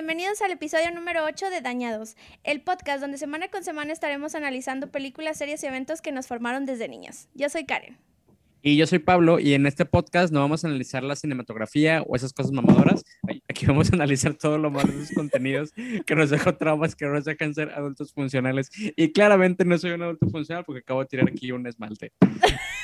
bienvenidos al episodio número 8 de Dañados, el podcast donde semana con semana estaremos analizando películas, series y eventos que nos formaron desde niños. Yo soy Karen. Y yo soy Pablo y en este podcast no vamos a analizar la cinematografía o esas cosas mamadoras. Aquí vamos a analizar todo lo malo de esos contenidos que nos dejan traumas, que nos dejan ser adultos funcionales. Y claramente no soy un adulto funcional porque acabo de tirar aquí un esmalte.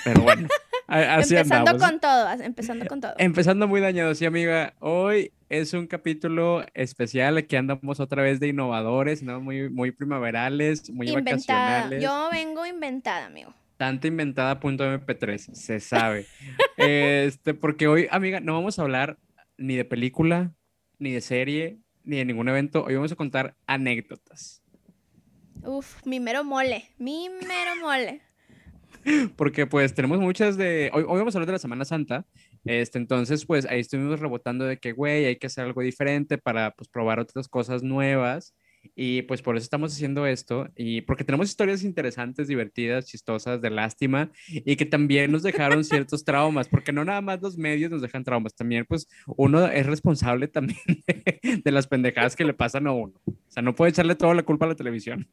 Pero bueno, así Empezando con todo, empezando con todo. Empezando muy dañado, sí amiga. Hoy es un capítulo especial. Aquí andamos otra vez de innovadores, ¿no? Muy, muy primaverales, muy inventada. vacacionales. Yo vengo inventada, amigo. Tanta inventada punto MP3, se sabe. este, porque hoy, amiga, no vamos a hablar ni de película, ni de serie, ni de ningún evento. Hoy vamos a contar anécdotas. Uf, mi mero mole, mi mero mole. Porque pues tenemos muchas de... Hoy, hoy vamos a hablar de la Semana Santa. Este, entonces, pues ahí estuvimos rebotando de que, güey, hay que hacer algo diferente para pues probar otras cosas nuevas. Y pues por eso estamos haciendo esto y porque tenemos historias interesantes, divertidas, chistosas, de lástima y que también nos dejaron ciertos traumas, porque no nada más los medios nos dejan traumas, también pues uno es responsable también de, de las pendejadas que le pasan a uno. O sea, no puede echarle toda la culpa a la televisión.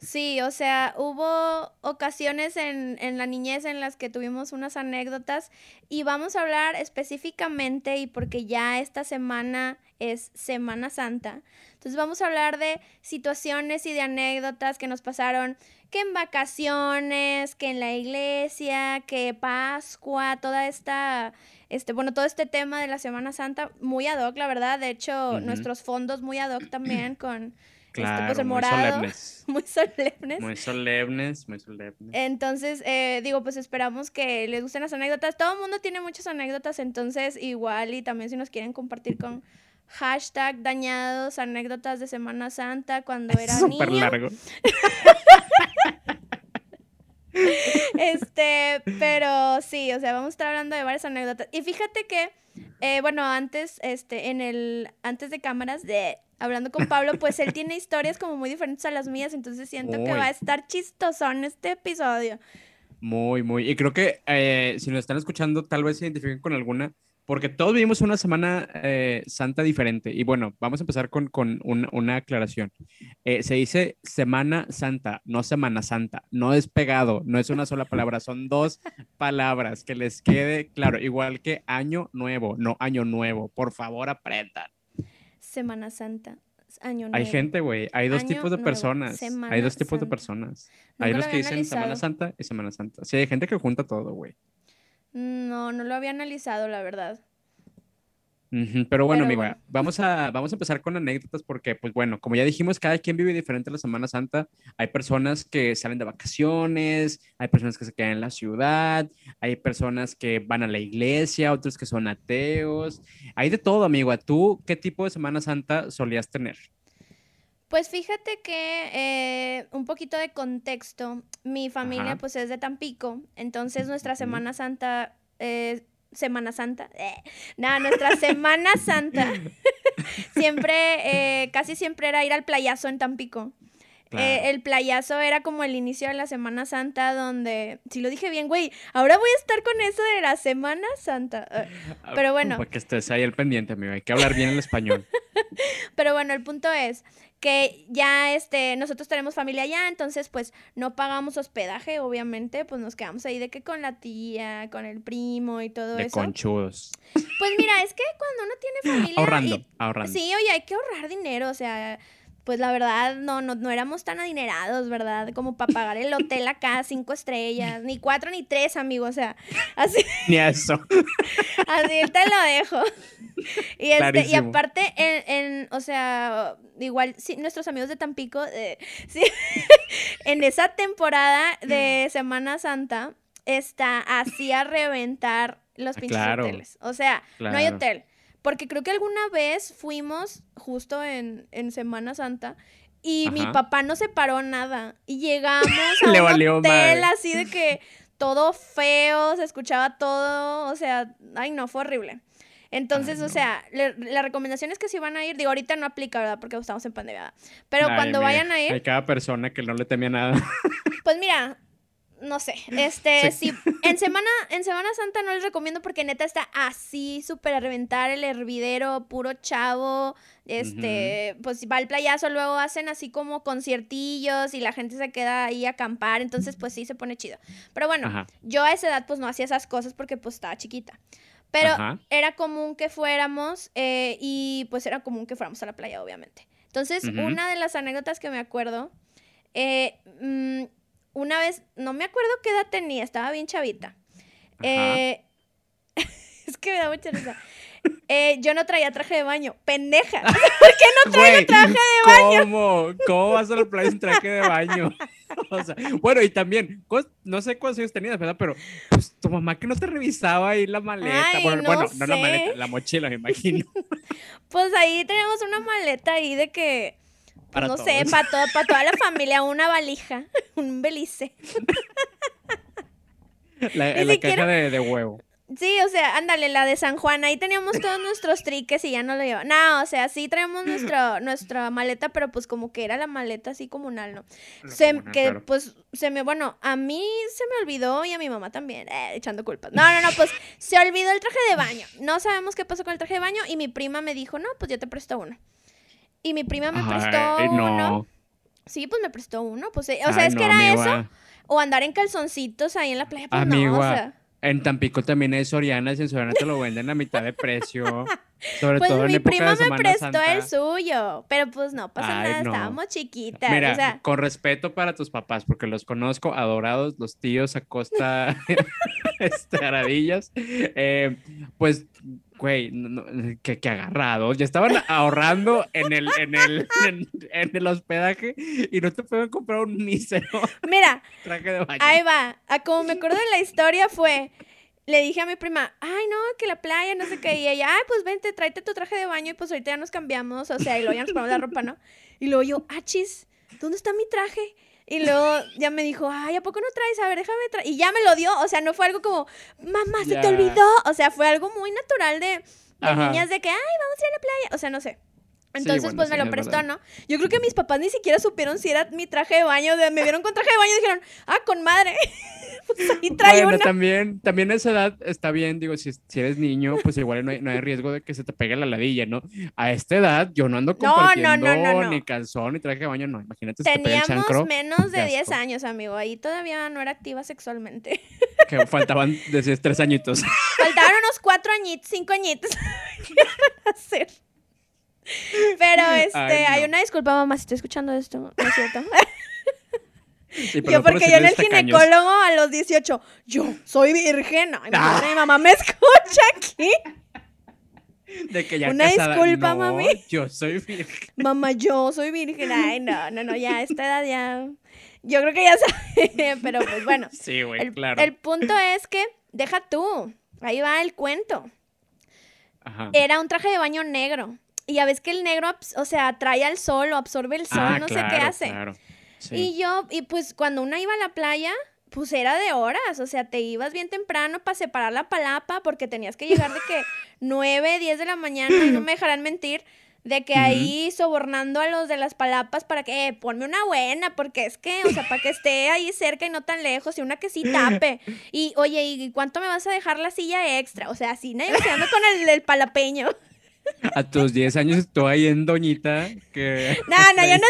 Sí, o sea, hubo ocasiones en, en, la niñez en las que tuvimos unas anécdotas y vamos a hablar específicamente y porque ya esta semana es Semana Santa. Entonces vamos a hablar de situaciones y de anécdotas que nos pasaron, que en vacaciones, que en la iglesia, que Pascua, toda esta, este, bueno, todo este tema de la Semana Santa, muy ad hoc, la verdad. De hecho, uh -huh. nuestros fondos muy ad hoc también con Claro, este, pues morado. Muy solemnes. muy solemnes. Muy solemnes, muy solemnes. Entonces, eh, digo, pues esperamos que les gusten las anécdotas. Todo el mundo tiene muchas anécdotas, entonces igual y también si nos quieren compartir con hashtag dañados, anécdotas de Semana Santa cuando era Súper niño. largo. este, pero sí, o sea, vamos a estar hablando de varias anécdotas. Y fíjate que, eh, bueno, antes, este, en el, antes de cámaras, de, hablando con Pablo, pues él tiene historias como muy diferentes a las mías, entonces siento Muy. que va a estar chistosón este episodio. Muy, muy. Y creo que eh, si nos están escuchando, tal vez se identifiquen con alguna, porque todos vivimos una semana eh, santa diferente. Y bueno, vamos a empezar con, con un- una aclaración. Eh, se dice Semana Santa, no Semana Santa. No es pegado, no es una sola palabra, son dos palabras. Que les quede claro, igual que Año Nuevo, no Año Nuevo. Por favor, aprendan. Semana Santa, año nuevo. Hay gente, güey, hay dos Año tipos de nuevo, personas. Semana Hay dos tipos de personas. Nunca Hay lo los que dicen Semana analizado. Santa y Semana Santa. Sí, hay gente que junta todo, güey. No, no lo había analizado, la verdad. Pero bueno, Pero amiga, bueno. vamos a, vamos a empezar con anécdotas porque, pues bueno, como ya dijimos, cada quien vive diferente la Semana Santa. Hay personas que salen de vacaciones, hay personas que se quedan en la ciudad, hay personas que van a la iglesia, otros que son ateos. Hay de todo, amiga. ¿Tú qué tipo de Semana Santa solías tener? Pues fíjate que eh, un poquito de contexto, mi familia Ajá. pues es de Tampico, entonces nuestra. Semana Santa, eh, Semana Santa, eh, nada, nuestra Semana Santa siempre, eh, casi siempre era ir al playazo en Tampico. Eh, el playazo era como el inicio de la Semana Santa donde, si lo dije bien, güey, ahora voy a estar con eso de la Semana Santa. Eh, pero bueno. Para que estés ahí al pendiente, amigo. Hay que hablar bien el español. Pero bueno, el punto es que ya este, nosotros tenemos familia allá, entonces pues no pagamos hospedaje, obviamente, pues nos quedamos ahí de que con la tía, con el primo y todo De eso. conchudos. Pues mira, es que cuando uno tiene familia Ahorrando, y- ahorrando. Sí, oye, hay que ahorrar dinero, o sea, pues la verdad no, no, no éramos tan adinerados, ¿verdad? Como para pagar el hotel acá, cinco estrellas, ni cuatro ni tres, amigo, o sea, así, Ni eso. así te lo dejo. Y, este, y aparte, en, en, o sea, igual, sí, nuestros amigos de Tampico, eh, sí, en esa temporada de Semana Santa, está así a reventar los Ah, pinches claro. hoteles. O sea, no hay hotel. Porque creo que alguna vez fuimos justo en, en Semana Santa y mi papá no se paró nada. Y llegamos a Le un valió hotel madre. así de que todo feo, se escuchaba todo, o sea, ay no, fue horrible. Entonces, Ay, o sea, le- la recomendación es que si van a ir, digo, ahorita no aplica, ¿verdad? Porque estamos en pandemia. Pero Ay, cuando vayan a ir, Hay cada persona que no le temía nada. pues mira, no sé, este, sí. en Semana, en Semana Santa no les recomiendo porque neta está así, súper a reventar el hervidero, puro chavo, este, pues va al playazo, luego hacen así como conciertillos y la gente se queda ahí a acampar, entonces pues sí se pone chido. Pero bueno, yo a esa edad pues no hacía esas cosas porque pues estaba chiquita. Pero era común que fuéramos eh, y pues era común que fuéramos a la playa, obviamente. Entonces, una de las anécdotas que me acuerdo, eh, mm, una vez, no me acuerdo qué edad tenía, estaba bien chavita. Eh, es que me da mucha risa. Eh, yo no traía traje de baño. Pendeja. ¿Por qué no traigo traje de baño? ¿Cómo? ¿Cómo vas a la playa sin traje de baño? O sea, bueno, y también, no sé cuántos años tenías, ¿verdad? Pero pues, tu mamá que no te revisaba ahí la maleta. bueno, no, bueno no la maleta, la mochila, me imagino. Pues ahí teníamos una maleta ahí de que. Pues, no sé, para, para toda la familia, una valija, un belice. La, la caja de, de huevo. Sí, o sea, ándale, la de San Juan, ahí teníamos todos nuestros triques y ya no lo llevamos. No, o sea, sí traemos nuestro, nuestra maleta, pero pues como que era la maleta así comunal, ¿no? Se, que pues se me, bueno, a mí se me olvidó y a mi mamá también, eh, echando culpas. No, no, no, pues se olvidó el traje de baño. No sabemos qué pasó con el traje de baño y mi prima me dijo, no, pues yo te presto uno. Y mi prima me prestó uno. Sí, pues me prestó uno, pues, eh, o sea, es que era eso. O andar en calzoncitos ahí en la playa, pues no, o sea. En Tampico también hay Soriana, y en Soriana te lo venden a mitad de precio. Sobre pues todo en mi época prima de me prestó el suyo, pero pues no pasa nada, estábamos chiquitas. Mira, con respeto para tus papás, porque los conozco, adorados, los tíos Acosta Estaradillas, eh, pues güey, que, que, agarrados. Ya estaban ahorrando en el, en el, en, el hospedaje y no te pueden comprar un mísero Mira, ahí va. A como me acuerdo de la historia fue, le dije a mi prima, ay, no, que la playa, no sé qué. Y ella, ay, pues vente, tráete tu traje de baño y pues ahorita ya nos cambiamos. O sea, y luego ya nos ponemos la ropa, ¿no? Y luego yo, ah, chis, ¿dónde está mi traje? Y luego ya me dijo, ay, ¿a poco no traes? A ver, déjame traer. Y ya me lo dio. O sea, no fue algo como, mamá, se te olvidó. O sea, fue algo muy natural de, niñas de que, ay, vamos a ir a la playa. O sea, no sé. Entonces, pues me lo prestó, ¿no? Yo creo que mis papás ni siquiera supieron si era mi traje de baño. me vieron con traje de baño y dijeron, ah, con madre. pues ahí trae bueno, también, también a esa edad está bien, digo, si, si eres niño, pues igual no hay, no hay, riesgo de que se te pegue la ladilla, ¿no? A esta edad yo no ando compartiendo ni calzón ni traje de baño, no, imagínate si Teníamos te el menos de 10 años, amigo, ahí todavía no era activa sexualmente. Que faltaban, decías, tres añitos. Faltaban unos cuatro añitos, cinco añitos. hacer? Pero este, hay una disculpa, mamá, si estoy escuchando esto, ¿no es cierto? yo, porque yo en el ginecólogo a los 18, yo soy virgen. Ay, ah. mi mamá me escucha aquí. De que ya Una disculpa, mami. Yo soy virgen. Mamá, yo soy virgen. Ay, no, no, no, ya a esta edad ya. Yo creo que ya sabe, pero pues bueno. Sí, güey, claro. El punto es que, deja tú, ahí va el cuento. Ajá. Era un traje de baño negro. Y ya ves que el negro, o sea, trae al sol o absorbe el sol, ah, no sé qué hace. Claro. Y yo, y pues cuando una iba a la playa, pues era de horas, o sea, te ibas bien temprano para separar la palapa porque tenías que llegar de que 9, 10 de la mañana, y no me dejarán mentir, de que ahí sobornando a los de las palapas para que, eh, ponme una buena, porque es que, o sea, para que esté ahí cerca y no tan lejos, y una que sí tape. Y, oye, ¿y cuánto me vas a dejar la silla extra? O sea, así negociando con el, el palapeño. A tus 10 años estoy ahí en Doñita. Que... No, no, yo no,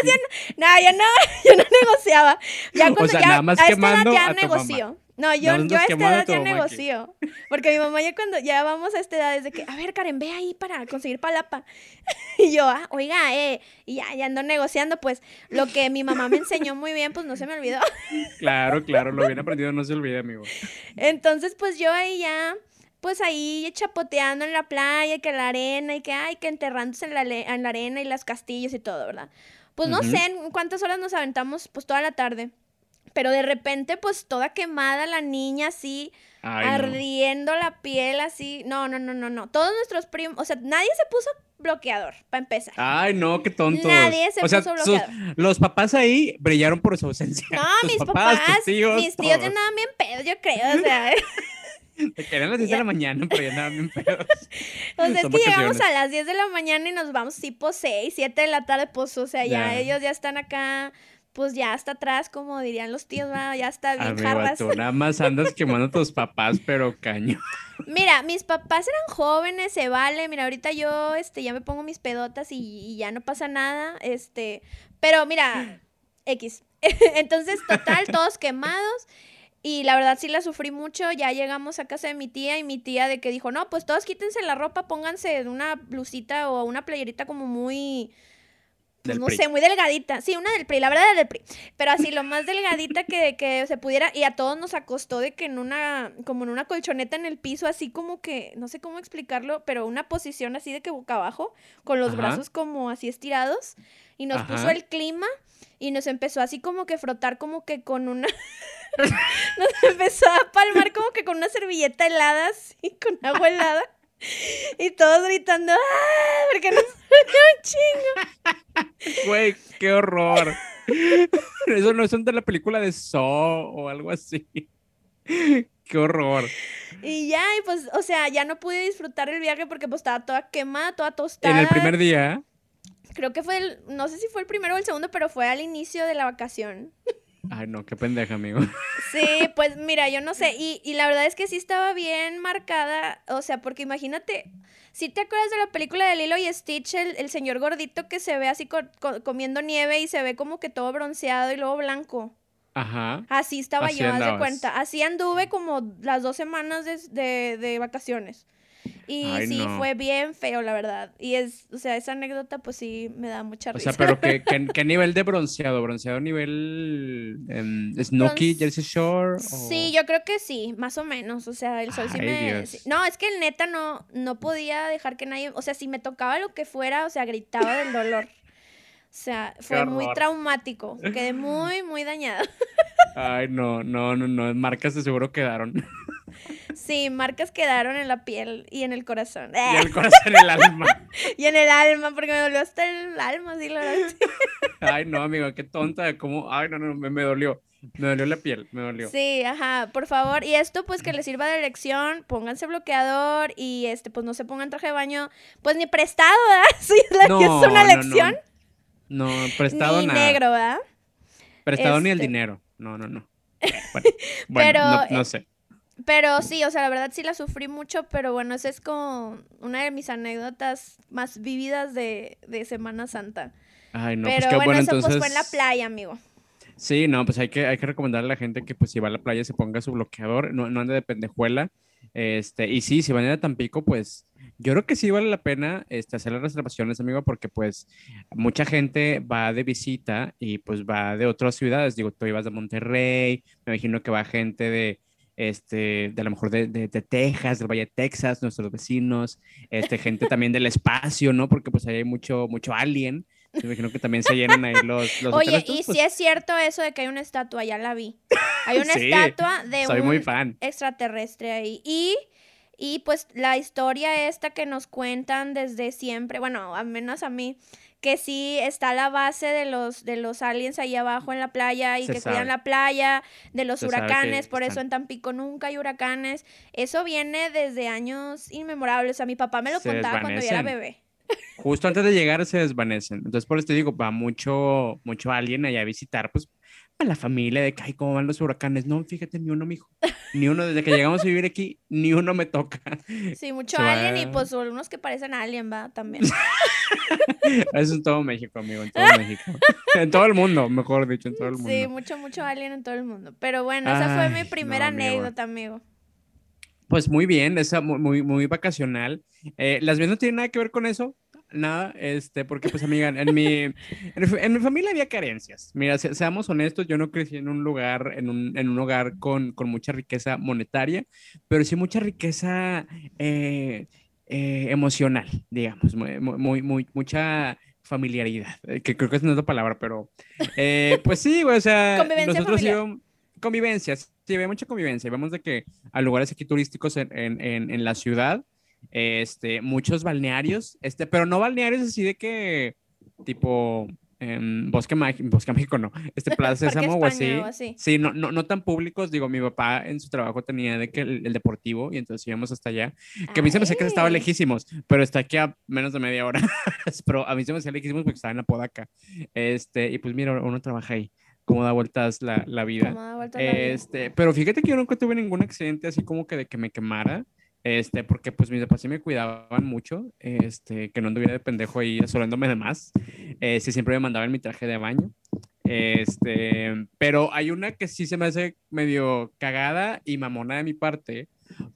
no, yo no, yo no negociaba. Ya cuando o sea, ya, nada más a esta edad ya negocio. No, yo, yo a esta edad ya negocio. Porque mi mamá ya cuando ya vamos a esta edad es de que, a ver, Karen, ve ahí para conseguir palapa. y yo, ah, oiga, eh, y ya, ya ando negociando, pues lo que mi mamá me enseñó muy bien, pues no se me olvidó. claro, claro, lo bien aprendido no se olvida, amigo. Entonces, pues yo ahí ya pues ahí chapoteando en la playa, que la arena y que, ay, que enterrándose en la, en la arena y las castillos y todo, ¿verdad? Pues no sé en cuántas horas nos aventamos, pues toda la tarde. Pero de repente, pues toda quemada la niña así, ardiendo la piel así. No, no, no, no, no. Todos nuestros primos, o sea, nadie se puso bloqueador, para empezar. Ay, no, qué tontos. Nadie se puso bloqueador. los papás ahí brillaron por su ausencia. No, mis papás, mis tíos ya andaban bien pedos, yo creo, o sea. Te querían las 10 de la mañana, pero ya andaban bien pedos. O sea, es que llegamos a las 10 de la mañana y nos vamos tipo 6, 7 de la tarde, pues, o sea, ya ellos ya están acá pues ya está atrás, como dirían los tíos, ya está bien Amigo, Tú nada más andas quemando a tus papás, pero caño. Mira, mis papás eran jóvenes, se vale. Mira, ahorita yo este, ya me pongo mis pedotas y, y ya no pasa nada. Este, pero mira, X. Entonces, total, todos quemados. Y la verdad sí la sufrí mucho. Ya llegamos a casa de mi tía y mi tía de que dijo, no, pues todos quítense la ropa, pónganse una blusita o una playerita como muy pues, no sé, muy delgadita. Sí, una del PRI, la verdad era del PRI. Pero así, lo más delgadita que, que se pudiera. Y a todos nos acostó de que en una, como en una colchoneta en el piso, así como que, no sé cómo explicarlo, pero una posición así de que boca abajo, con los brazos como así estirados. Y nos puso el clima y nos empezó así como que frotar como que con una... nos empezó a palmar como que con una servilleta helada, así, con agua helada. Y todos gritando, ¡ah! Porque nos un chingo. Güey, qué horror. Eso no es de la película de Saw o algo así. Qué horror. Y ya, y pues, o sea, ya no pude disfrutar el viaje porque pues estaba toda quemada, toda tostada. En el primer día. Creo que fue el, no sé si fue el primero o el segundo, pero fue al inicio de la vacación. Ay, no, qué pendeja, amigo. Sí, pues mira, yo no sé. Y, y, la verdad es que sí estaba bien marcada. O sea, porque imagínate, si te acuerdas de la película de Lilo y Stitch, el, señor gordito que se ve así comiendo nieve y se ve como que todo bronceado y luego blanco. Ajá. Así estaba yo, haz de cuenta. Así anduve como las dos semanas de, de vacaciones. Y sí, fue bien feo, la verdad. Y es, o sea, esa anécdota, pues sí, me da mucha risa. O sea, pero ¿qué, qué, nivel de bronceado? ¿Bronceado nivel um, Snooki, Jersey Shore? Sí, yo creo que sí, más o menos. O sea, el sol sí me... No, es que neta no, no podía dejar que nadie... O sea, si me tocaba lo que fuera, o sea, gritaba del dolor. O sea, fue muy traumático. Quedé muy, muy dañada. Ay, no, no, no, no. Marcas de seguro quedaron. Sí, marcas quedaron en la piel y en el corazón. Y en el corazón, en el alma. y en el alma, porque me dolió hasta el alma, sí, la verdad. Ay, no, amigo, qué tonta. ¿Cómo? Ay, no, no, me, me dolió. Me dolió la piel, me dolió. Sí, ajá, por favor. Y esto, pues, que les sirva de lección. Pónganse bloqueador y, este, pues, no se pongan traje de baño, pues, ni prestado, ¿verdad? Sí, es una lección. No, prestado ni nada. negro, ¿verdad? Prestado ni el este. dinero. No, no, no. Bueno, Pero, no, sé. Pero sí, o sea, la verdad sí la sufrí mucho, pero bueno, esa es como una de mis anécdotas más vividas de, Semana Santa. Ay, no, pues pero pues bueno, eso pues fue en la playa, amigo. Sí, no, pues hay que, hay que recomendarle a la gente que pues si va a la playa se ponga su bloqueador, no, no ande de pendejuela. Este, y sí, si van a ir a Tampico, pues yo creo que sí vale la pena este, hacer las reservaciones, amigo, porque pues mucha gente va de visita y pues va de otras ciudades. Digo, tú ibas de Monterrey, me imagino que va gente de, este, de a lo mejor de, de, Texas, del Valle de Texas, nuestros vecinos, este, gente también del espacio, ¿no? Porque pues ahí hay mucho, mucho alien. Me imagino que también se llenan ahí los... los Oye, y si pues es cierto eso de que hay una estatua, ya la vi. Hay una estatua de soy un muy fan. extraterrestre ahí. Y, y pues la historia esta que nos cuentan desde siempre, bueno, al menos a mí, que sí está la base de los, de los aliens ahí abajo en la playa y que cuidan la playa, de los huracanes, por eso en Tampico nunca hay huracanes. Eso viene desde años inmemorables. O sea, mi papá me lo contaba cuando yo era bebé. Justo antes de llegar se desvanecen. Entonces, por eso te digo, va mucho, mucho alien allá a visitar, pues, a la familia de que, ay, ¿cómo van los huracanes? No, fíjate, ni uno, mijo. Ni uno, desde que llegamos a vivir aquí, ni uno me toca. Sí, mucho alien y pues unos que parecen alien, va, también. Eso en todo México, amigo, en todo México. En todo el mundo, mejor dicho, en todo el mundo. Sí, mucho, mucho alien en todo el mundo. Pero bueno, esa fue mi primera anécdota, amigo. Pues muy bien, esa muy, muy, muy vacacional. Eh, ¿Las mías no tienen nada que ver con eso? Nada, este, porque pues amiga, en mi, en, mi familia había carencias. Mira, seamos honestos, yo no crecí en un lugar, en un, en un hogar con, con mucha riqueza monetaria, pero sí mucha riqueza eh, eh, emocional, digamos, muy, muy, muy, mucha familiaridad, eh, que creo que es no es la palabra, pero pues sí, o sea, nosotros íbamos, convivencia, sí, había mucha convivencia, vemos de que a lugares aquí turísticos en, en, en la ciudad, este, muchos balnearios, este, pero no balnearios así de que, tipo, en Bosque, Mágico, Bosque Mágico no, este Plaza Sésamo o así. Sí, no, no, no tan públicos, digo, mi papá en su trabajo tenía de que el, deportivo y entonces íbamos hasta allá, que a mí se me hacía que estaba lejísimos, pero está aquí a menos de media hora, pero a mí se me hacía lejísimos porque estaba en la Podaca, este, y pues mira, uno trabaja ahí. cómo da vueltas la, la vida. ¿Cómo da vueltas la vida? Este, pero fíjate que yo nunca tuve ningún accidente así como que de que me quemara. Este, porque pues mis papás sí me cuidaban mucho, este, que no anduviera de pendejo ahí asolándome de más. Este, siempre me mandaban mi traje de baño. Este, pero hay una que sí se me hace medio cagada y mamona de mi parte,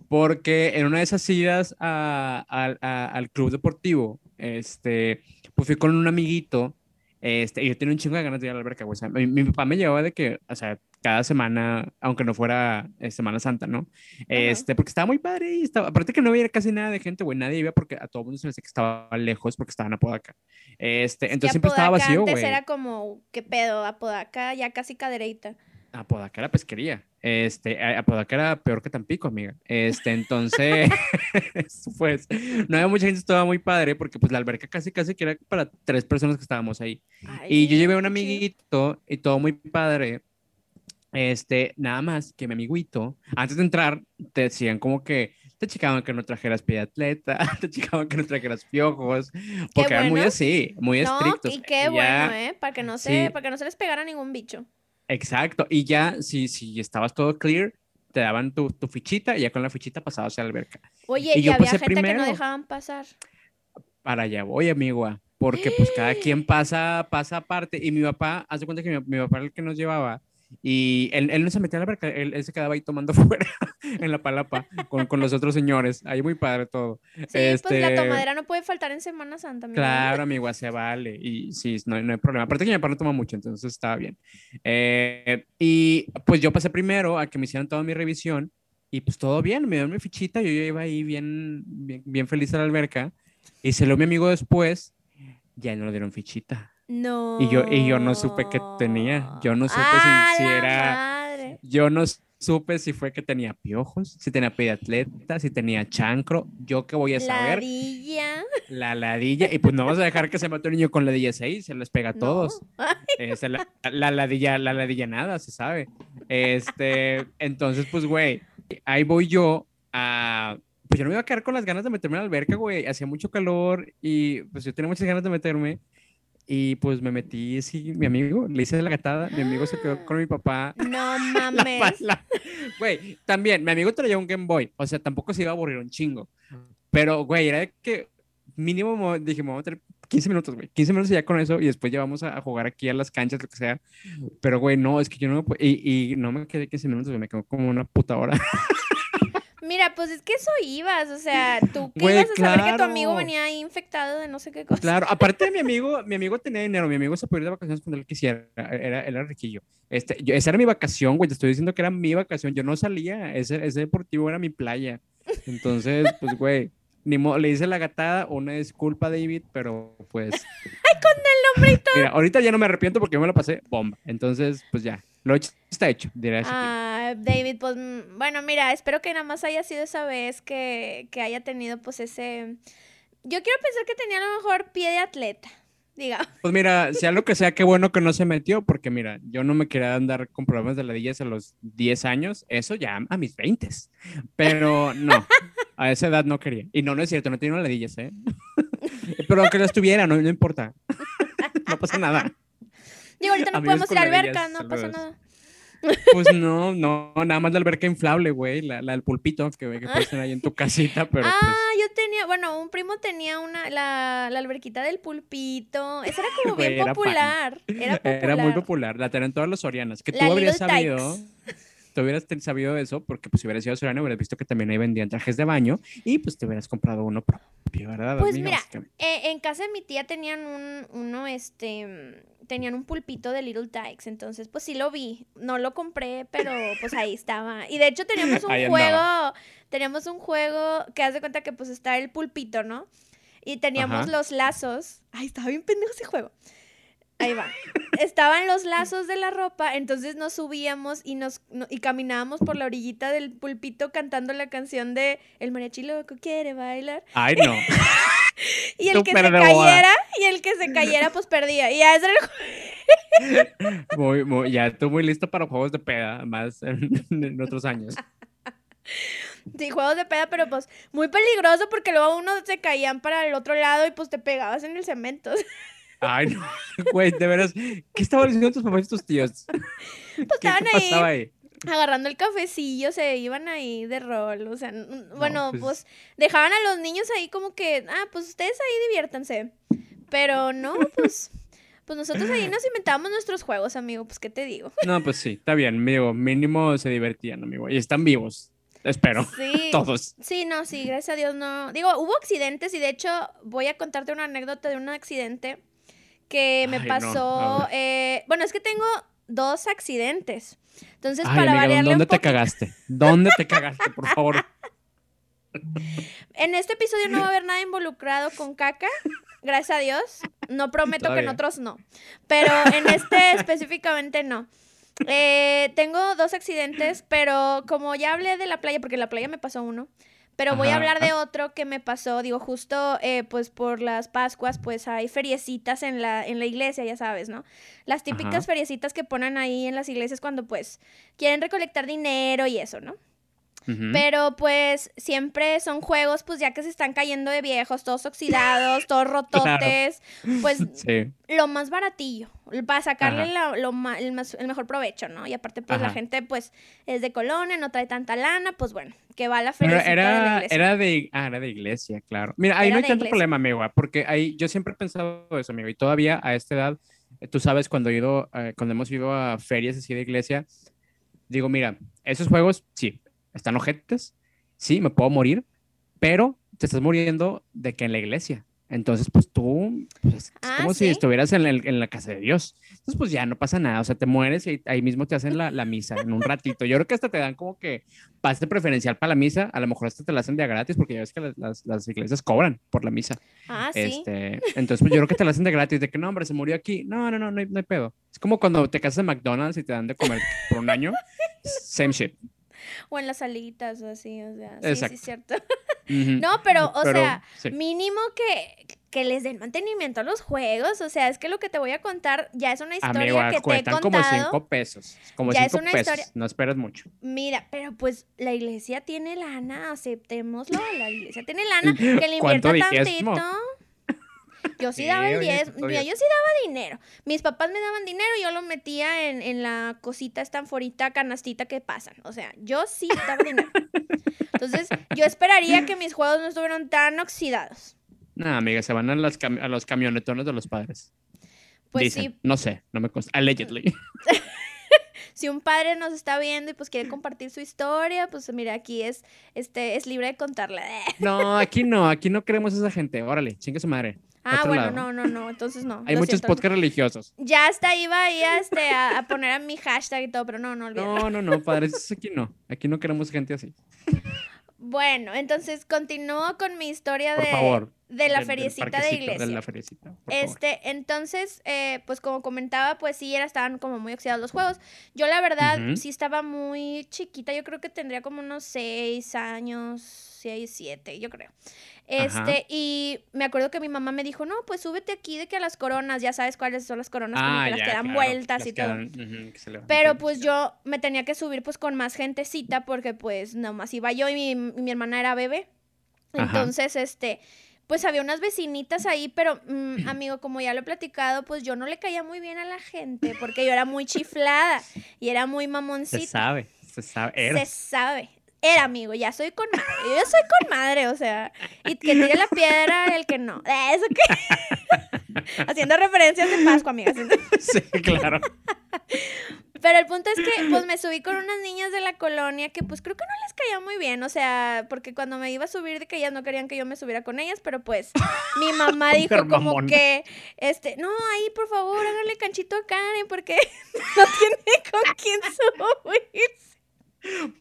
porque en una de esas idas a- a- a- al club deportivo, este, pues fui con un amiguito, este, y yo tenía un chingo de ganas de ir a la alberca, güey. O sea, mi, mi papá me llevaba de que, o sea, cada semana, aunque no fuera eh, Semana Santa, ¿no? Este, porque estaba muy padre y estaba, aparte que no había casi nada de gente, güey, nadie iba porque a todo el mundo se les decía que estaba lejos porque estaban a Podaca. Este, Es entonces siempre estaba Apodaca vacío, antes güey. era como, ¿qué pedo? Apodaca ya casi cadereita. Apodaca era pesquería. Este, a- Apodaca era peor que Tampico, amiga. Este, entonces, pues, no había mucha gente, estaba muy padre, porque pues la alberca casi, casi que era para tres personas que estábamos ahí. Y yo llevé a un Ay, amiguito y todo muy padre. Este, nada más que mi amiguito, antes de entrar, te decían como que te checaban que no trajeras pie de atleta, te checaban que no trajeras piojos, porque eran muy bueno. así, muy No, estrictos. y qué Ya- bueno, ¿eh? Para que no se, Sí. para que no se les pegara ningún bicho. Exacto, y ya si, si estabas todo clear, te daban tu, tu fichita y ya con la fichita pasabas a la alberca. Oye, Y y, yo había gente que no primero. dejaban pasar. Para allá voy, amigo, porque pues cada quien pasa, pasa aparte. Y mi papá, haz de cuenta que mi, mi papá era el que nos llevaba y él, él no se metía a la alberca, él, él se quedaba ahí tomando fuera en la palapa con, con los otros señores. Ahí muy padre todo. Sí, pues la Este, tomadera no puede faltar en Semana Santa, amigo. Claro, amigo, se vale. Y sí, no, no hay problema. Aparte que mi papá no toma mucho, entonces estaba bien. Eh, y pues yo pasé primero a que me hicieran toda mi revisión y pues todo bien, me dieron mi fichita, yo, yo iba ahí bien, bien, bien feliz a la alberca y se lo mi amigo después, ya no le dieron fichita. No. Y yo- y yo no supe qué tenía. Yo no supe si- ¡Ah, si la era- madre! Yo no supe si fue que tenía piojos, si tenía pediatleta, si tenía chancro, yo qué voy a saber. Ladilla. La ladilla, y pues no vamos a dejar que se mate un niño con ladilla 6, se les pega a No. todos. Este, la, la ladilla, la ladilla nada, se sabe. Este, entonces, pues, güey, ahí voy yo a. Pues yo no me iba a quedar con las ganas de meterme en la alberca, güey. Hacía mucho calor y pues yo tenía muchas ganas de meterme. Y pues me metí, sí, mi amigo, le hice la gatada, mi amigo se quedó con mi papá. No mames. Güey, también, mi amigo traía un Game Boy, o sea, tampoco se iba a aburrir un chingo. Pero, güey, era que mínimo mo- dije, me voy a meter 15 minutos, güey. 15 minutos ya con eso y después ya vamos a, a jugar aquí a las canchas, lo que sea. Pero, güey, no, es que yo no me y, y no me quedé 15 minutos, güey, me quedó como una puta hora. Mira, pues es que eso ibas, o sea, tú Güey, ibas a saber que tu amigo venía ahí infectado de no sé qué cosa. Claro, aparte de mi amigo, mi amigo tenía dinero, mi amigo se podía ir de vacaciones cuando él quisiera, era, él era riquillo. Este, yo, esa era mi vacación, güey, te estoy diciendo que era mi vacación, yo no salía, ese, ese deportivo era mi playa. Entonces, pues, güey, ni modo, le hice la gatada, una disculpa, David, pero pues... ¡Ay, con el todo! Mira, ahorita ya no me arrepiento porque yo me lo pasé bomba. Entonces, pues ya, lo hecho está hecho, diré. Ah, David, pues mm, bueno, mira, espero que nada más haya sido esa vez que, que haya tenido pues ese... Yo quiero pensar que tenía a lo mejor pie de atleta, diga. Pues mira, sea lo que sea, qué bueno que no se metió, porque mira, yo no me quería andar con problemas de ladillas a los 10 años, eso ya a mis 20. Pero no, a esa edad no quería. Y no, no es cierto, no tenía ladillas, ¿eh? Pero aunque las tuviera, no, no importa. No pasa nada. Digo, ahorita no Amigos podemos ir a alberca, no pasa nada. Pues no, no, nada más la alberca inflable, güey, la, la del pulpito que, que puedes tener ahí en tu casita, pero ah, pues... yo tenía, bueno, un primo tenía una, la, la alberquita del pulpito. Esa era como Güey, bien era popular. Era popular. Era muy popular, la tenían todas las sorianas. Que La tú habrías sabido, Tykes. tú hubieras te- sabido eso, porque pues si hubieras sido soriana, hubieras visto que también ahí vendían trajes de baño y pues te hubieras comprado uno propio, ¿verdad? Pues mira. Eh, en casa de mi tía tenían un, uno, este, tenían un pulpito de Little Tykes, entonces pues sí lo vi, no lo compré, pero pues ahí estaba. Y de hecho teníamos un Ahí juego, andaba. teníamos un juego que haz de cuenta que pues está el pulpito, ¿no? Y teníamos Ajá. los lazos. Ay, estaba bien pendejo ese juego. Ahí va. Estaban los lazos de la ropa, entonces nos subíamos y nos no- y caminábamos por la orillita del pulpito cantando la canción de El mariachi loco quiere bailar. Ay, no. Y el que se cayera, y el que se cayera, pues perdía. Y ya era el Muy, muy- ya tú muy listo para juegos de peda, más en, en otros años. Sí, juegos de peda, pero pues muy peligroso porque luego uno se caían para el otro lado y pues te pegabas en el cemento. Ay, no, güey, de veras, ¿qué estaban haciendo tus papás y tus tíos? Pues ¿Qué, estaban qué ahí? agarrando el cafecillo, se iban ahí de rol, o sea, bueno, pues- pues... dejaban a los niños ahí como que, ah, pues ustedes ahí diviértanse, pero no, pues, pues nosotros ahí nos inventábamos nuestros juegos, amigo, pues, ¿qué te digo? No, pues sí, está bien, amigo, mínimo se divertían, amigo, y están vivos, espero, Sí, todos. sí, no, sí, gracias a Dios no, digo, hubo accidentes y de hecho voy a contarte una anécdota de un accidente que me Ay, no, pasó, ver. eh, bueno, es que tengo dos accidentes, entonces Ay, para amiga, variarle un ¿dónde te poco- cagaste? ¿Dónde te cagaste, por favor? En este episodio no va a haber nada involucrado con caca, gracias a Dios. No prometo que en Todavía. otros no, pero en este específicamente no. Eh, tengo dos accidentes, pero como ya hablé de la playa, porque en la playa me pasó uno, pero voy a hablar de otro que me pasó, digo, justo eh, pues por las Pascuas, pues hay feriecitas en la, en la iglesia, ya sabes, ¿no? Las típicas Ajá. feriecitas que ponen ahí en las iglesias cuando pues quieren recolectar dinero y eso, ¿no? Ujú. Pero pues siempre son juegos, pues ya que se están cayendo de viejos, todos oxidados, todos rototes, pues Sí, lo más baratillo, para sacarle la- lo ma- el, más- el mejor provecho, ¿no? Y aparte pues la Ajá. gente pues es de colonia, no trae tanta lana, pues bueno, que va a la feria de la era, iglesia. era de, ah, era de iglesia, claro. Mira, ahí Era no hay de tanto iglesia. problema, amigo, porque ahí yo siempre he pensado eso, amigo, y todavía a esta edad, eh, tú sabes, cuando he ido, eh, cuando hemos ido a ferias así de iglesia, digo, mira, esos juegos, sí, están ojetes, sí, me puedo morir, pero te estás muriendo de que en la iglesia. Entonces, pues tú, pues, es Ah, como sí. si estuvieras en la, en la casa de Dios. Entonces, pues ya no pasa nada, o sea, te mueres y ahí mismo te hacen la, la misa en un ratito. Yo creo que hasta te dan como que pase preferencial para la misa, a lo mejor hasta te la hacen de gratis, porque ya ves que las, las- las iglesias cobran por la misa. Ah, sí. Este, entonces, pues yo creo que te la hacen de gratis, de que no, hombre, se murió aquí. No, no, no, no hay, no hay pedo. Es como cuando te casas en McDonald's y te dan de comer por un año. Same shit. O en las salitas o así, o sea, sí, Exacto. sí, cierto. Ujú. No, pero, o Pero, sea, sí. mínimo que, que les den mantenimiento a los juegos. O sea, es que lo que te voy a contar ya es una historia Amigo, que te he contado. como cinco pesos. Como Ya es cinco una pesos. historia- No esperas mucho. Mira, pero pues la iglesia tiene lana, aceptémoslo. La iglesia tiene lana, que le ¿Cuánto invierta tantito. Yo sí Sí, daba el oye, 10, ¿cuánto mira, diez? yo sí daba dinero. Mis papás me daban dinero y yo lo metía en, en la cosita estanforita, canastita que pasan. O sea, yo sí daba dinero. Entonces, yo esperaría que mis juegos no estuvieran tan oxidados. No, amiga, se van a, las a los camionetones de los padres. Pues Dicen. sí, No sé, no me consta. Allegedly. si un padre nos está viendo y pues quiere compartir su historia, pues mira, aquí es, este, es libre de contarla. No, aquí no, aquí no queremos a esa gente. Órale, chingue su madre. Ah, bueno, lado. no, no, no, entonces no. Hay muchos podcasts religiosos. Ya hasta iba ahí a, este, a, a poner a mi hashtag y todo, pero no, no olvídalo. No, no, no, padres, aquí no. Aquí no queremos gente así. Bueno, entonces continúo con mi historia Por de, favor. de la Del- del feriecita de iglesia. De la feriecita. favor. Este, entonces, eh, pues como comentaba, pues sí, era, estaban como muy oxidados los juegos. Yo la verdad sí estaba muy chiquita, yo creo que tendría como unos seis años, seis, siete, yo creo. Este, Ajá. y me acuerdo que mi mamá me dijo, no, pues súbete aquí de que a las coronas, ya sabes cuáles son las coronas, como Ah, que las ya, que dan claro, vueltas las y todo. se Pero pues yo me tenía que subir pues con más gentecita porque pues nomás iba yo y mi, hermana era bebé. Ajá. Entonces, este, pues había unas vecinitas ahí, pero mm, amigo, como ya lo he platicado, pues yo no le caía muy bien a la gente porque yo era muy chiflada y era muy Se mamoncita. sabe, se sabe. Era. Se sabe. Era amigo, ya soy con madre. Yo soy con madre, o sea, y que tire la piedra el que no. Eh, Eso que. Haciendo referencias de Pascua, amiga. haciendo- Sí, claro. Pero el punto es que pues me subí con unas niñas de la colonia que pues creo que no les caía muy bien, o sea, porque cuando me iba a subir de que ellas no querían que yo me subiera con ellas, pero pues mi mamá dijo como que, este, no, ahí por favor háganle canchito a Karen porque no tiene con quién subirse.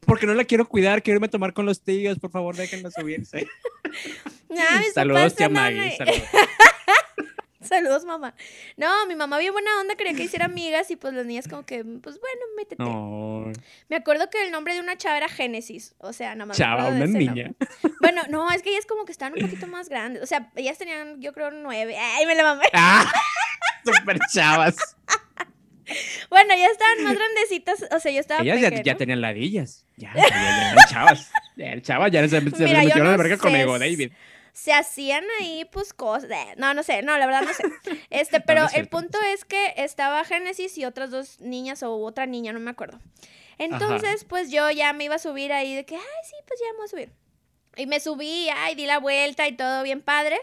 Porque no la quiero cuidar, quiero irme a tomar con los tíos, por favor, déjenla subirse. Saludos, tía Maggie. Saludos. Saludos, mamá. No, mi mamá bien buena onda, quería que hiciera amigas y pues las niñas como que, pues bueno, métete. No, Me acuerdo que el nombre de una chava era Génesis, o sea, nada más. me chava, una niña. nombre. Bueno, no, es que ellas como que estaban un poquito más grandes. O sea, ellas tenían, yo creo, nueve. Ay, me la mamé. ¡Ah! Super chavas. Bueno, ya estaban más grandecitas. O sea, yo estaba Ellas ya, pequeña. ya tenían ladillas. Ya, ya, ya eran chavas. Ya eran chavas, ya se, se Mira, yo metieron a la no verga conmigo, David. se hacían ahí, pues, cosas. eh, No, no sé, no, la verdad no sé. Este, pero no el no punto es que estaba Génesis y otras dos niñas o otra niña, no me acuerdo. Entonces, pues yo ya me iba a subir ahí de que, ay, sí, pues ya me voy a subir. Y me subí, ay, di la vuelta y todo bien padre.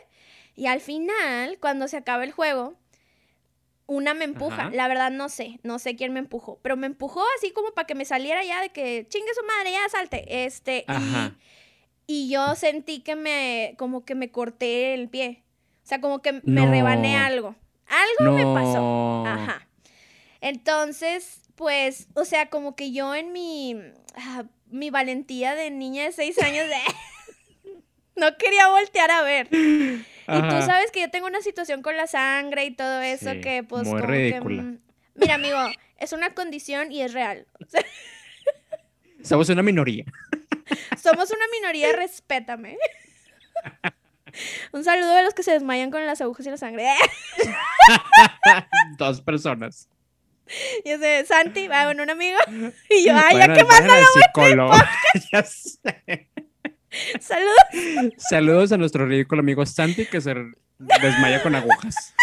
Y al final, cuando se acaba el juego, una me empuja. Ajá. La verdad no sé, no sé quién me empujó, pero me empujó así como para que me saliera ya de que chingue su madre, ya salte. Este, Ajá. y yo sentí que me, como que me corté el pie. O sea, como que me rebané algo. Algo me pasó. Ajá. Entonces, pues, o sea, como que yo en mi, ah, mi valentía de niña de seis años, de- no quería voltear a ver. Y tú sabes que yo tengo una situación con la sangre y todo eso Sí, que, pues, muy como que, ridícula. mm, mira, amigo, es una condición y es real. O sea, Somos una minoría. Somos una minoría, respétame. Un saludo a los que se desmayan con las agujas y la sangre. Dos personas. Yo sé, Santi, ah, bueno, un amigo. Y yo, ay, ya que más. vayan al psicólogo. Ya sé. Saludos. Saludos a nuestro ridículo amigo Santi que se desmaya con agujas.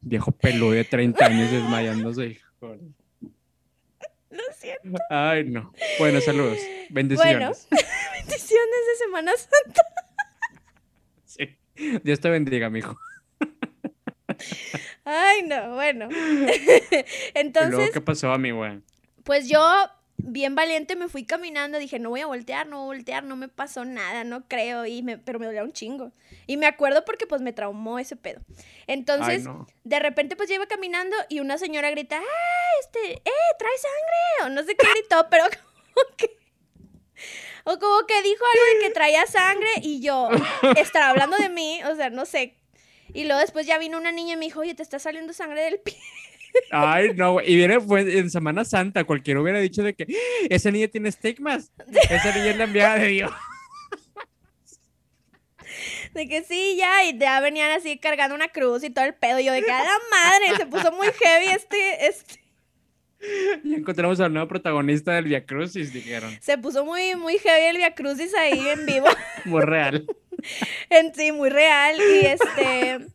Viejo peludo de 30 años desmayándose. hijo. Lo siento. Ay, no. Bueno, saludos. Bendiciones. Bendiciones de Semana Santa. Sí. Dios te bendiga, mijo. Ay, no, bueno. ¿Y luego Entonces, qué pasó a mi güey? pues yo, bien valiente, me fui caminando. Dije, no voy a voltear, no voy a voltear, no me pasó nada, no creo. Y me, pero me dolía un chingo. Y me acuerdo porque pues me traumó ese pedo. Entonces, Ay, no. de repente pues yo iba caminando y una señora grita, ¡ah, este, eh, trae sangre! O no sé qué gritó, pero como que... O como que dijo algo de que traía sangre y yo, estaba hablando de mí, o sea, no sé. Y luego después ya vino una niña y me dijo, oye, te está saliendo sangre del pie. Ay, no, güey. Y viene fue en Semana Santa. Cualquiera hubiera dicho de que "¡Ah! esa niña tiene estigmas. Esa niña es la enviada de Dios. De que sí, ya, y ya venían así cargando una cruz y todo el pedo. Y yo de que a la madre, se puso muy heavy este, este, Y encontramos al nuevo protagonista del Via Crucis, dijeron. se puso muy, muy heavy el Via Crucis ahí en vivo. Muy real. En sí, muy real. Y este.